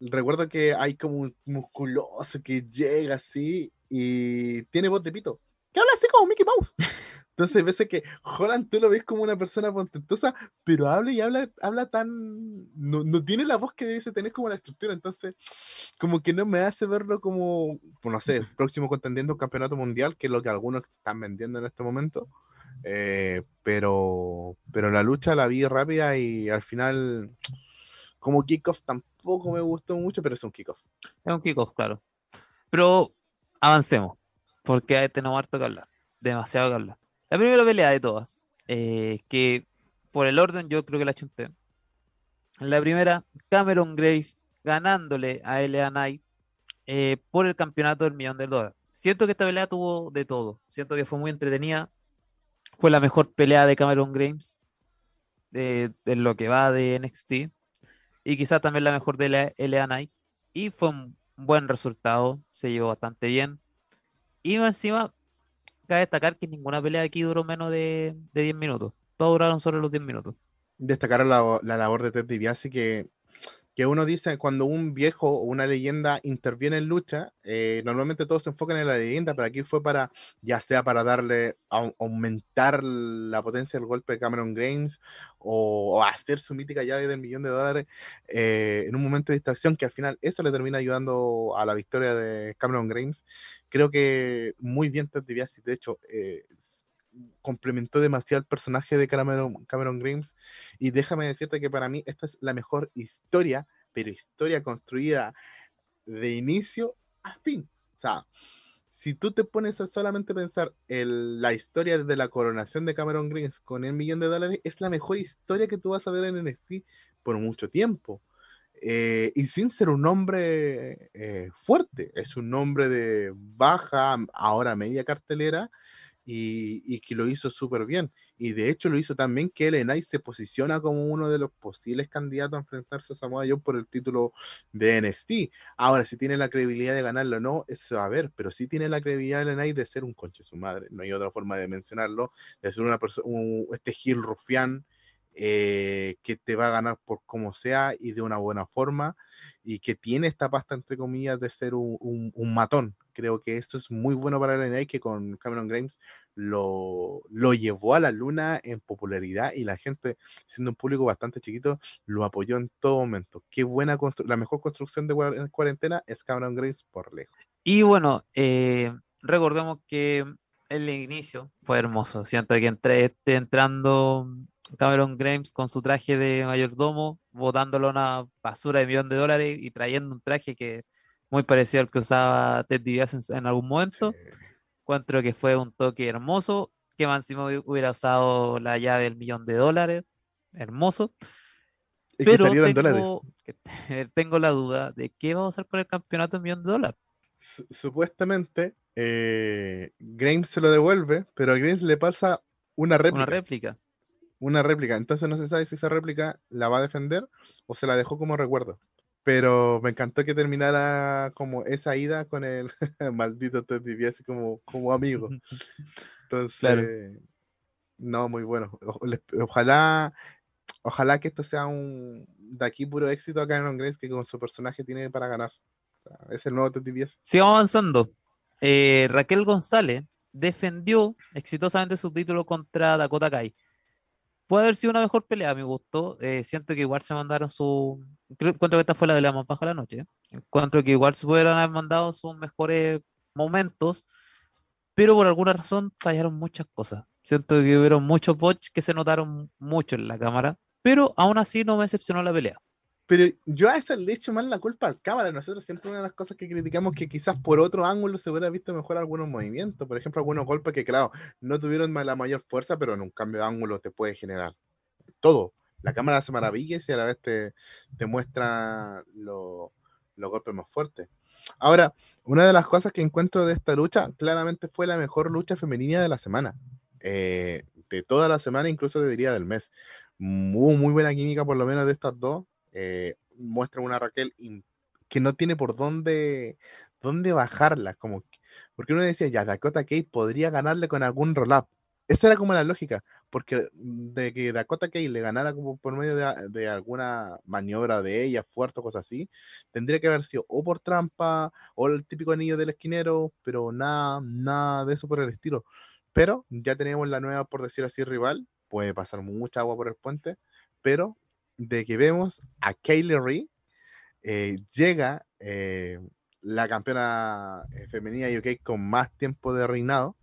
recuerdo que hay como un musculoso que llega así y tiene voz de pito. Que habla así como Mickey Mouse. Entonces, a veces que Holland tú lo ves como una persona contentosa, pero habla y habla, habla tan. No, no, tiene la voz que dice tener como la estructura. Entonces, como que no me hace verlo como, no sé, próximo contendiendo un campeonato mundial, que es lo que algunos están vendiendo en este momento. Eh, pero, pero la lucha la vi rápida y al final, como kickoff, tampoco me gustó mucho, pero es un kickoff. Es un kickoff, claro. Pero avancemos, porque tenemos harto que hablar, demasiado que hablar. La primera pelea de todas, eh, que por el orden yo creo que la chunté. La primera, Cameron Graves ganándole a L.A. Knight eh, por el campeonato del millón de dólares. Siento que esta pelea tuvo de todo. Siento que fue muy entretenida. Fue la mejor pelea de Cameron Graves de, lo que va de NXT. Y quizás también la mejor de la LA. Y fue un buen resultado. Se llevó bastante bien. Y encima cabe destacar que ninguna pelea aquí duró menos de, de 10 minutos. Todos duraron sobre los 10 minutos. Destacar la, la labor de Ted DiBiase que que uno dice cuando un viejo o una leyenda interviene en lucha, eh, normalmente todos se enfocan en la leyenda, pero aquí fue para, ya sea para darle, aumentar la potencia del golpe de Cameron Games o, hacer su mítica llave del millón de dólares eh, en un momento de distracción, que al final eso le termina ayudando a la victoria de Cameron Games. Creo que muy bien Ted DiBiase, de hecho, eh, complementó demasiado el personaje de Cameron, Cameron Grimes. Y déjame decirte que para mí esta es la mejor historia, pero historia construida de inicio a fin. O sea, si tú te pones a solamente pensar en la historia de la coronación de Cameron Grimes con el millón de dólares, es la mejor historia que tú vas a ver en NXT por mucho tiempo. Eh, y sin ser un hombre eh, fuerte, es un hombre de baja, ahora media cartelera, y, que lo hizo súper bien. Y de hecho lo hizo también que Knight se posiciona como uno de los posibles candidatos a enfrentarse a Samoa Joe por el título de NXT. Ahora, si tiene la credibilidad de ganarlo o no, eso va a ver, pero sí tiene la credibilidad de Knight de ser un conche su madre, no hay otra forma de mencionarlo, de ser una persona, este Gil rufián eh, que te va a ganar por como sea y de una buena forma y que tiene esta pasta entre comillas de ser un, un matón, Creo que esto es muy bueno para el NA que con Cameron Grimes lo, lo llevó a la luna en popularidad y la gente, siendo un público bastante chiquito, lo apoyó en todo momento. Qué buena la mejor construcción de cuarentena es Cameron Grimes por lejos. Y bueno, eh, recordemos que el inicio fue hermoso. Siento que entré, esté entrando Cameron Grimes con su traje de mayordomo, botándolo una basura de millón de dólares y trayendo un traje que muy parecido al que usaba Ted DiBiase en, algún momento. Encuentro que fue un toque hermoso, que Máximo hubiera usado la llave del millón de dólares, hermoso. Pero tengo, tengo, la duda de qué vamos a hacer con el campeonato del millón de dólares. Supuestamente, eh, Grimes se lo devuelve, pero a Grimes le pasa una réplica. Una réplica. Una réplica. Entonces no se sabe si esa réplica la va a defender o se la dejó como recuerdo. Pero me encantó que terminara como esa ida con el maldito Ted DiBiase como, como amigo. Entonces, no, muy bueno. ojalá, ojalá que esto sea un de aquí puro éxito acá en Grace que con su personaje tiene para ganar. es el nuevo TTPS. Sigamos avanzando. Eh, Raquel González defendió exitosamente su título contra Dakota Kai. Puede haber sido una mejor pelea, a mi gusto. Eh, siento que igual se mandaron su. Creo, encuentro que esta fue la pelea más baja de la noche. Encuentro que igual se pudieron haber mandado sus mejores momentos, pero por alguna razón fallaron muchas cosas. Siento que hubieron muchos bots que se notaron mucho en la cámara, pero aún así no me decepcionó la pelea. Pero yo a eso le he hecho mal la culpa al cámara. Nosotros siempre una de las cosas que criticamos que quizás por otro ángulo se hubiera visto mejor algunos movimientos. Por ejemplo, algunos golpes que, claro, no tuvieron la mayor fuerza, pero en un cambio de ángulo te puede generar todo. La cámara hace maravillas y a la vez te, te muestra los golpes más fuertes. Ahora, una de las cosas que encuentro de esta lucha, claramente fue la mejor lucha femenina de la semana. Eh, de toda la semana, incluso te diría del mes. Hubo muy buena química, por lo menos de estas dos eh, muestra una Raquel que no tiene por dónde, dónde bajarla, como porque uno decía, ya, Dakota Kay podría ganarle con algún roll-up. Esa era como la lógica, porque de que Dakota Kay le ganara por medio de, alguna maniobra de ella, fuerte o cosas así, tendría que haber sido o por trampa o el típico anillo del esquinero, pero nada, nada de eso por el estilo. Pero ya tenemos la nueva, por decir así, rival, puede pasar mucha agua por el puente, pero de que vemos a Kaylee Lee eh, llega eh, la campeona eh, femenina UK con más tiempo de reinado,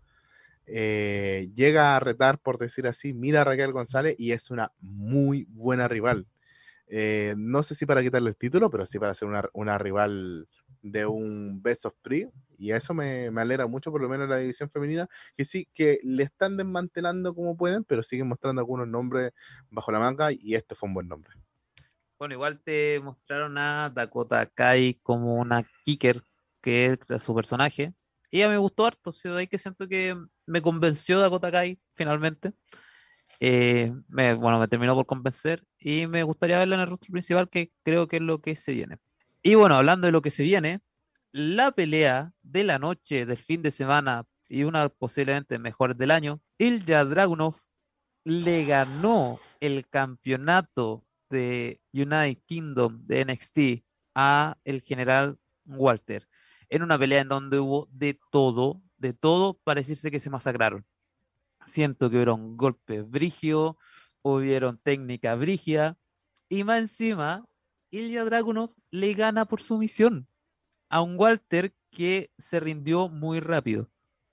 llega a retar, por decir así, mira a Raquel González y es una muy buena rival. no sé si para quitarle el título, pero sí para ser una, una rival de un Best of Three, y eso me, me, alegra mucho, por lo menos la división femenina, que sí, que le están desmantelando como pueden, pero siguen mostrando algunos nombres bajo la manga, y este fue un buen nombre. Bueno, igual te mostraron a Dakota Kai como una kicker, que es su personaje, a mí me gustó harto, o de ahí que siento que me convenció Dakota Kai finalmente. Eh, me, bueno, me terminó por convencer y me gustaría verla en el rostro principal, que creo que es lo que se viene. Y bueno, hablando de lo que se viene, la pelea de la noche, del fin de semana y una posiblemente mejor del año, Ilya Dragunov le ganó el campeonato de United Kingdom de NXT a el general Walter en una pelea en donde hubo de todo, de todo para decirse que se masacraron. Siento que hubieron golpes brigios, hubieron técnica brigia y más encima Ilya Dragunov le gana por sumisión a un Walter que se rindió muy rápido.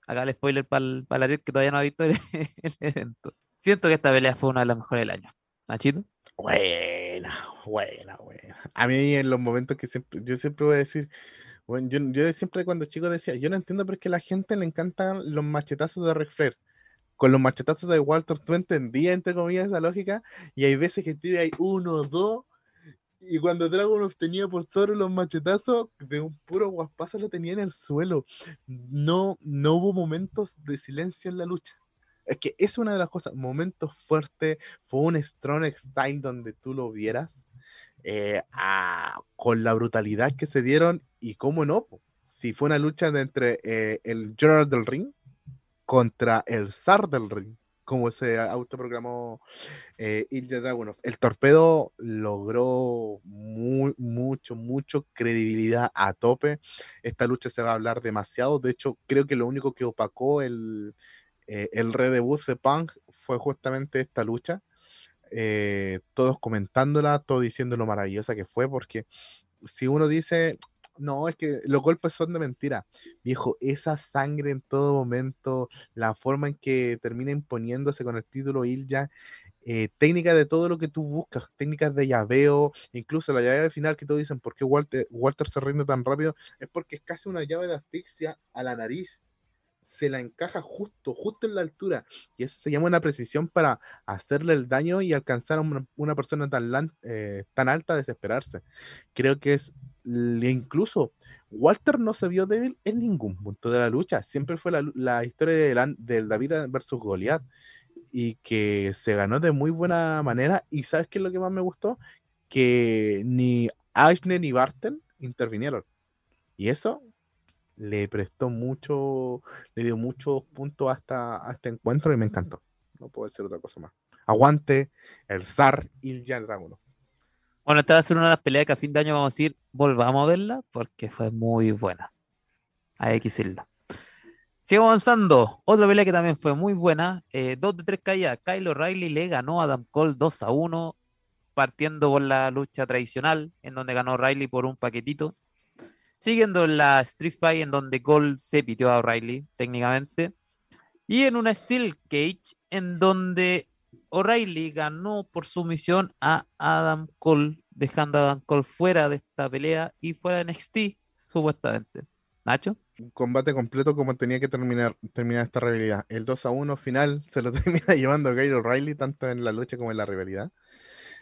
Acá el spoiler para el, para que todavía no ha visto el, evento. Siento que esta pelea fue una de las mejores del año. ¿Nachito? Buena, buena, buena. A mí en los momentos que siempre, yo siempre voy a decir, yo, siempre cuando chico decía, yo no entiendo por qué a la gente le encantan los machetazos de Ric. Con los machetazos de Walter tú entendías, entre comillas, esa lógica, y hay veces que tiene ahí uno, dos, y cuando Dragon tenía por sobre los machetazos, de un puro guaspazo lo tenía en el suelo. No, no hubo momentos de silencio en la lucha. Es que es una de las cosas, momentos fuertes, fue un strong style donde tú lo vieras, eh, con la brutalidad que se dieron, y cómo no, si fue una lucha entre eh, el General del Ring contra el Zar del Ring como se autoprogramó eh, Ilya Dragunov. El torpedo logró muy, mucho, mucho credibilidad a tope. Esta lucha se va a hablar demasiado. De hecho, creo que lo único que opacó el, eh, el de Punk fue justamente esta lucha. Eh, todos comentándola, todos diciendo lo maravillosa que fue, porque si uno dice, no, es que los golpes son de mentira. Viejo, esa sangre en todo momento, la forma en que termina imponiéndose con el título Ilja, eh, técnica de todo lo que tú buscas, técnicas de llaveo, incluso la llave final que todos dicen, ¿por qué Walter, Walter se rinde tan rápido? Es porque es casi una llave de asfixia a la nariz. Se la encaja justo, justo en la altura. Y eso se llama una precisión para hacerle el daño y alcanzar a una, persona tan, eh, tan alta a desesperarse. Creo que es incluso Walter no se vio débil en ningún punto de la lucha. Siempre fue la, historia del de David versus Goliath y que se ganó de muy buena manera. Y ¿sabes qué es lo que más me gustó? Que ni Ashne ni Bartel intervinieron. Y eso le prestó mucho, le dio muchos puntos hasta a este encuentro y me encantó. No puedo decir otra cosa más. Aguante el zar Ilya Dragunov. Bueno, esta va a ser una de las peleas que a fin de año vamos a decir, volvamos a verla, porque fue muy buena. Hay que decirlo. Sigo avanzando. Otra pelea que también fue muy buena. Eh, dos de tres caídas. Kyle O'Reilly le ganó a Adam Cole 2 a 1, partiendo por la lucha tradicional, en donde ganó O'Reilly por un paquetito. Siguiendo la Street Fight, en donde Cole se pitió a O'Reilly técnicamente. Y en una Steel Cage, en donde O'Reilly ganó por sumisión a Adam Cole, dejando a Adam Cole fuera de esta pelea y fuera de NXT, supuestamente. Nacho. Un combate completo como tenía que terminar, terminar esta rivalidad. El 2 a 1 final se lo termina llevando Kyle O'Reilly, tanto en la lucha como en la rivalidad.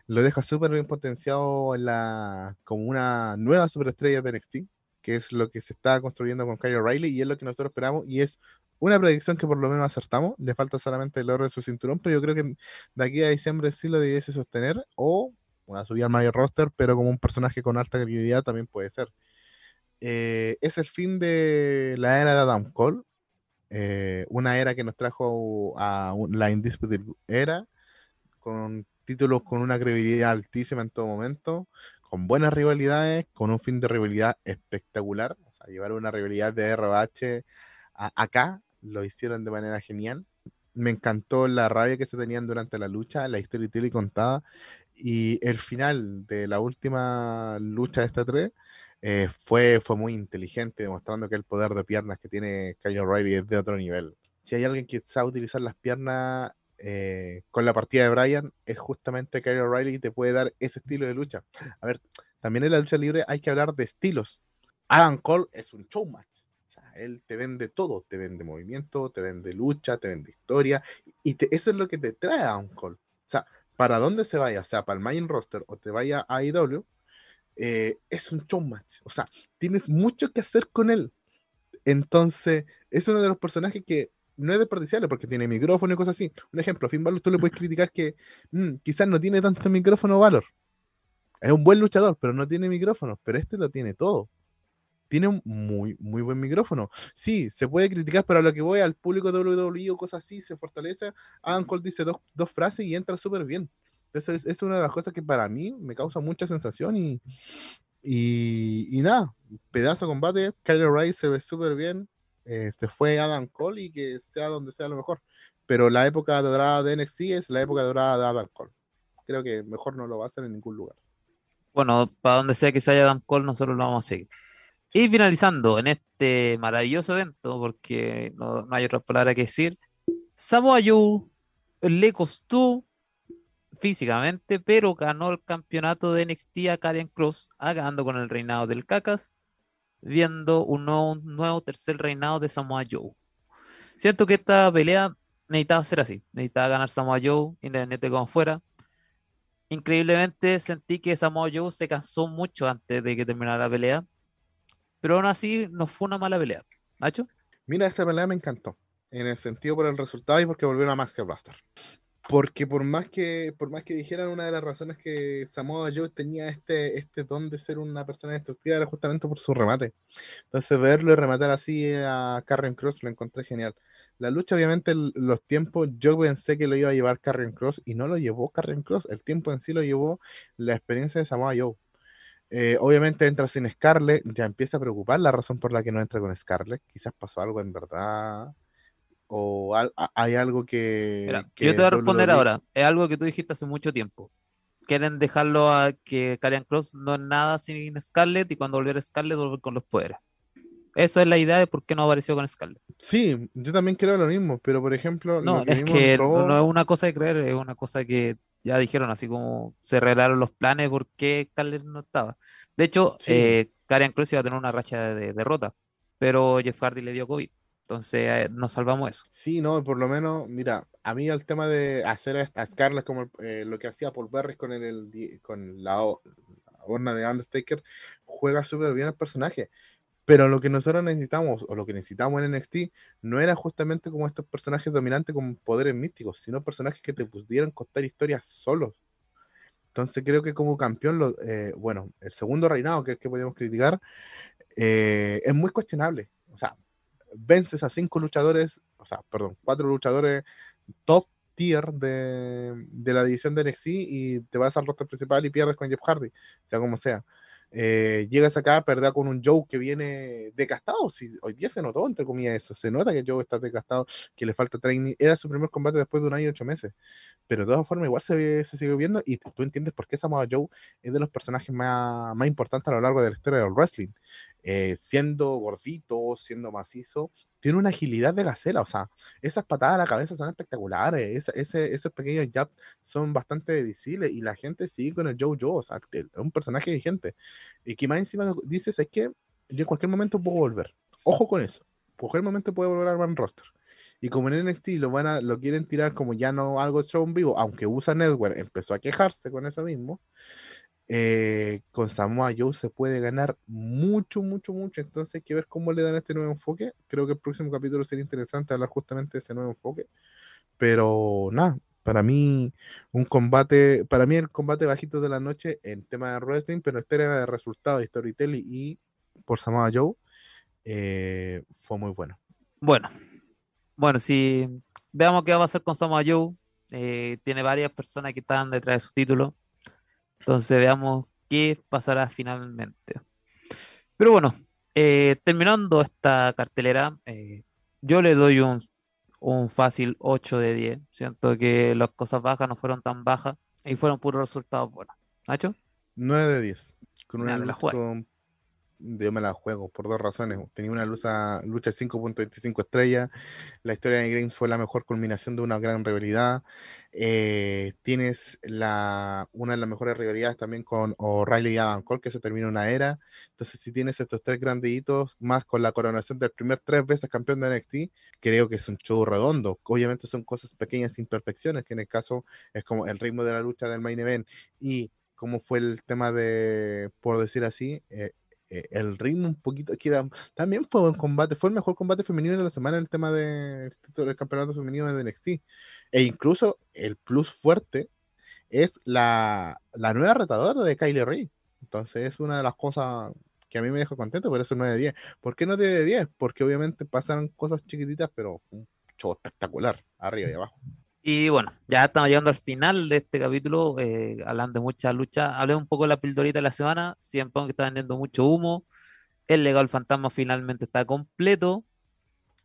Lo deja súper bien potenciado en la, como una nueva superestrella de NXT, que es lo que se está construyendo con Kyle O'Reilly y es lo que nosotros esperamos y es una predicción que por lo menos acertamos. Le falta solamente el oro de su cinturón, pero yo creo que de aquí a diciembre sí lo debiese sostener. O una subida al mayor roster, pero como un personaje con alta credibilidad también puede ser. Eh, es el fin de la era de Adam Cole. Eh, una era que nos trajo a la Indisputable Era, con títulos con una credibilidad altísima en todo momento, con buenas rivalidades, con un fin de rivalidad espectacular. O llevar una rivalidad de ROH acá lo hicieron de manera genial. Me encantó la rabia que se tenían durante la lucha, la historia y contada. Y el final de la última lucha de esta tres eh, fue, fue muy inteligente, demostrando que el poder de piernas que tiene Kyle O'Reilly es de otro nivel. Si hay alguien que sabe utilizar las piernas eh, con la partida de Brian, es justamente Kyle O'Reilly te puede dar ese estilo de lucha. A ver, también en la lucha libre hay que hablar de estilos. Adam Cole es un showmatch él te vende todo, te vende movimiento, te vende lucha, te vende historia, y eso es lo que te trae a un call. O sea, para dónde se vaya, sea para el main roster o te vaya a IW, eh, es un show match. O sea, tienes mucho que hacer con él. Entonces, es uno de los personajes que no es desperdiciable porque tiene micrófono y cosas así. Un ejemplo, Finn Balor tú le puedes criticar que mm, quizás no tiene tanto micrófono valor. Es un buen luchador, pero no tiene micrófono. Pero este lo tiene todo tiene un muy, muy buen micrófono. Sí, se puede criticar, pero a lo que voy al público de WWE o cosas así, se fortalece. Adam Cole dice dos, dos frases y entra súper bien. Eso es, es, una de las cosas que para mí me causa mucha sensación y, y, nada, pedazo de combate. Kyler Rice se ve súper bien. Este fue Adam Cole y que sea donde sea lo mejor. Pero la época dorada de NXT es la época dorada de Adam Cole. Creo que mejor no lo va a hacer en ningún lugar. Bueno, para donde sea que se haya Adam Cole, nosotros lo vamos a seguir. Y finalizando en este maravilloso evento, porque no, hay otra palabra que decir, Samoa Joe le costó físicamente, pero ganó el campeonato de NXT a Karen Cross, acabando con el reinado del Cacas, viendo un nuevo, tercer reinado de Samoa Joe. Siento que esta pelea necesitaba ser así, necesitaba ganar Samoa Joe, independiente de cómo fuera. Increíblemente sentí que Samoa Joe se cansó mucho antes de que terminara la pelea pero aún así no fue una mala pelea. ¿Nacho? Mira, esta pelea me encantó. En el sentido por el resultado y porque volvió a Max que Buster. Porque por más que, por más que dijeran una de las razones que Samoa Joe tenía este, este don de ser una persona destructiva era justamente por su remate. Entonces verlo y rematar así a Carrion Cross lo encontré genial. La lucha, obviamente, los tiempos, yo pensé que lo iba a llevar Carrion Cross y no lo llevó Carrion Cross. El tiempo en sí lo llevó la experiencia de Samoa Joe. Eh, obviamente entra sin Scarlett, ya empieza a preocupar la razón por la que no entra con Scarlett. Quizás pasó algo en verdad. O hay algo que, Yo te voy a responder ahora. Es algo que tú dijiste hace mucho tiempo. Quieren dejarlo a que Karian Cross no es nada sin Scarlett y cuando volviera Scarlett volver con los poderes. Esa es la idea de por qué no apareció con Scarlett. Sí, yo también creo lo mismo, pero por ejemplo. No, es que no, es una cosa de creer, es una cosa que ya dijeron, así como se revelaron los planes por qué Scarlett no estaba. De hecho, sí. eh, Karen Cross iba a tener una racha de, derrota, pero Jeff Hardy le dio COVID. Entonces eh, nos salvamos eso. Sí, no, por lo menos, mira, a mí el tema de hacer a Scarlett como eh, lo que hacía Paul Berry con, el, con la, la de Undertaker, juega súper bien el personaje. Pero lo que nosotros necesitamos, o lo que necesitamos en NXT, no era justamente como estos personajes dominantes con poderes místicos, sino personajes que te pudieran contar historias solos. Entonces creo que como campeón, eh, bueno, el segundo reinado, que es el que podemos criticar, es muy cuestionable. O sea, vences a cinco luchadores, o sea, perdón, cuatro luchadores top tier de, de, la división de NXT y te vas al roster principal y pierdes con Jeff Hardy, sea como sea. Eh, llegas acá, perder con un Joe que viene decastado. Si, hoy día se notó, entre comillas, eso. Se nota que Joe está decastado, que le falta training. Era su primer combate después de un año y ocho meses. Pero de todas formas, igual se, se sigue viendo y tú entiendes por qué Samoa Joe es de los personajes más, más importantes a lo largo de la historia del wrestling. Eh, siendo gordito, siendo macizo, tiene una agilidad de gacela, o sea, esas patadas a la cabeza son espectaculares, esos pequeños jabs son bastante visibles y la gente sigue con el Joe Joe, o sea, es un personaje vigente. Y que más encima dices es que yo en cualquier momento puedo volver. Ojo con eso, en cualquier momento puede volver al Van Roster. Y como en NXT lo, van a, lo quieren tirar como ya no algo show en vivo, aunque USA Network empezó a quejarse con eso mismo, eh, con Samoa Joe se puede ganar mucho, mucho, mucho. Entonces hay que ver cómo le dan este nuevo enfoque. Creo que el próximo capítulo sería interesante hablar justamente de ese nuevo enfoque. Pero nada, para mí un combate, para mí el combate bajito de la noche en tema de wrestling, pero en tema de resultados, storytelling y por Samoa Joe, eh, fue muy bueno. Bueno, bueno, si veamos qué va a pasar con Samoa Joe, eh, tiene varias personas que están detrás de su título. Entonces veamos qué pasará finalmente. Pero bueno, eh, terminando esta cartelera, eh, yo le doy un, un, fácil 8 de 10. Siento que las cosas bajas no fueron tan bajas y fueron puros resultados buenos. ¿Nacho? 9 de 10. Con con yo me la juego por dos razones. Tenía una lucha, lucha 5.25 estrellas. La historia de Games fue la mejor culminación de una gran rivalidad. Eh, tienes la, una de las mejores rivalidades también con O'Reilly y Adam Cole, que se termina una era. Entonces, si tienes estos tres grandes hitos, más con la coronación del primer tres veces campeón de NXT, creo que es un show redondo. Obviamente son cosas pequeñas, imperfecciones, que en el caso es como el ritmo de la lucha del main event y cómo fue el tema de, por decir así, eh, eh, el ritmo un poquito. también fue un combate, fue el mejor combate femenino de la semana el tema del campeonato femenino de NXT. E incluso el plus fuerte es la, nueva retadora de Kylie Ray. Entonces es una de las cosas que a mí me deja contento, por eso 9 de 10. ¿Por qué no de 10? Porque obviamente pasan cosas chiquititas, pero un show espectacular, arriba y abajo. Y bueno, ya estamos llegando al final de este capítulo, eh, hablando de mucha lucha. Hablé un poco de la pildorita de la semana. Siempre que está vendiendo mucho humo. El legado del fantasma finalmente está completo.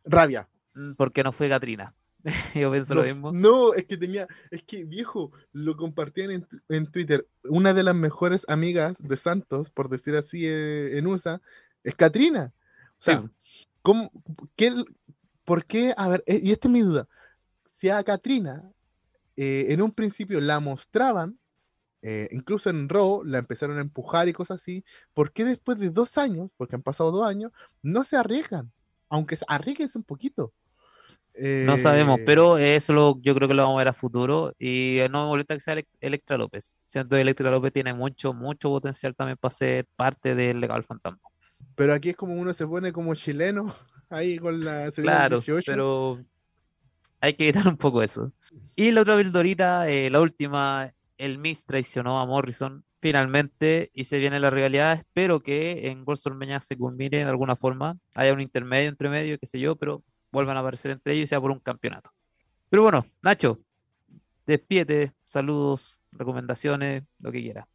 Rabia. Mm, porque no fue Katrina. Yo pienso lo mismo. No, es que tenía, es que viejo, lo compartían en, en Twitter. Una de las mejores amigas de Santos, por decir así eh, en USA, es Katrina. O sea, ¿cómo, qué, ¿por qué? A ver, eh, y esta es mi duda si a Katrina eh, en un principio la mostraban, eh, incluso en Raw la empezaron a empujar y cosas así, ¿por qué después de dos años, porque han pasado dos años, no se arriesgan? Aunque arriesgues un poquito. no sabemos, pero eh, eso yo creo que lo vamos a ver a futuro y no me molesta que sea Electra López. Siento que Electra López tiene mucho, mucho potencial también para ser parte del legal fantasma. Pero aquí es como uno se pone como chileno ahí con la claro, pero hay que evitar un poco eso. Y la otra bildorita, eh, la última, el Miss traicionó a Morrison finalmente y se viene la rivalidad. Espero que en WrestleMania se culmine de alguna forma. Haya un intermedio entre medio, qué sé yo, pero vuelvan a aparecer entre ellos y sea por un campeonato. Pero bueno, Nacho, despídete, saludos, recomendaciones, lo que quiera.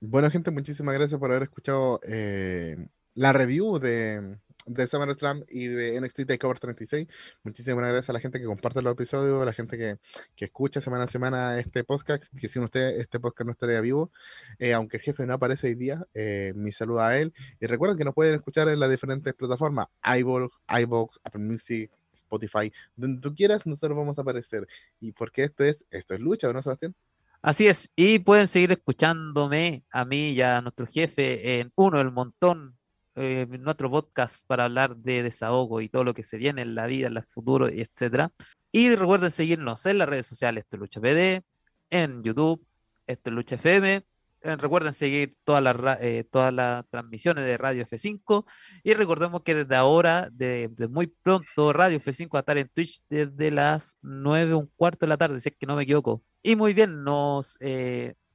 Bueno, gente, muchísimas gracias por haber escuchado eh, la review de, de SummerSlam y de NXT TakeOver 36. Muchísimas gracias a la gente que comparte los episodios, a la gente que, que escucha semana a semana este podcast, que sin usted este podcast no estaría vivo. Eh, aunque el jefe no aparece hoy día, eh, mi saludo a él. Y recuerden que nos pueden escuchar en las diferentes plataformas, iVoox, iBox, Apple Music, Spotify, donde tú quieras, nosotros vamos a aparecer. Y porque esto es, esto es lucha, ¿no, Sebastián? Así es, y pueden seguir escuchándome a mí y a nuestro jefe en uno del montón eh, nuestro podcast para hablar de desahogo y todo lo que se viene en la vida, en el futuro, etcétera. Y recuerden seguirnos en las redes sociales, esto es Lucha PD, en YouTube, esto es Lucha FM. Eh, recuerden seguir todas las, eh, todas las transmisiones de Radio F5 y recordemos que desde ahora, de, muy pronto, Radio F5 va a estar en Twitch desde las 9, un cuarto de la tarde, si es que no me equivoco. Y muy bien, nos,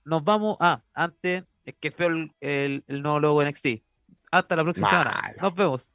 nos vamos. Ah, antes, es que fue el, el, el nuevo logo NXT hasta la próxima semana. Nos vemos.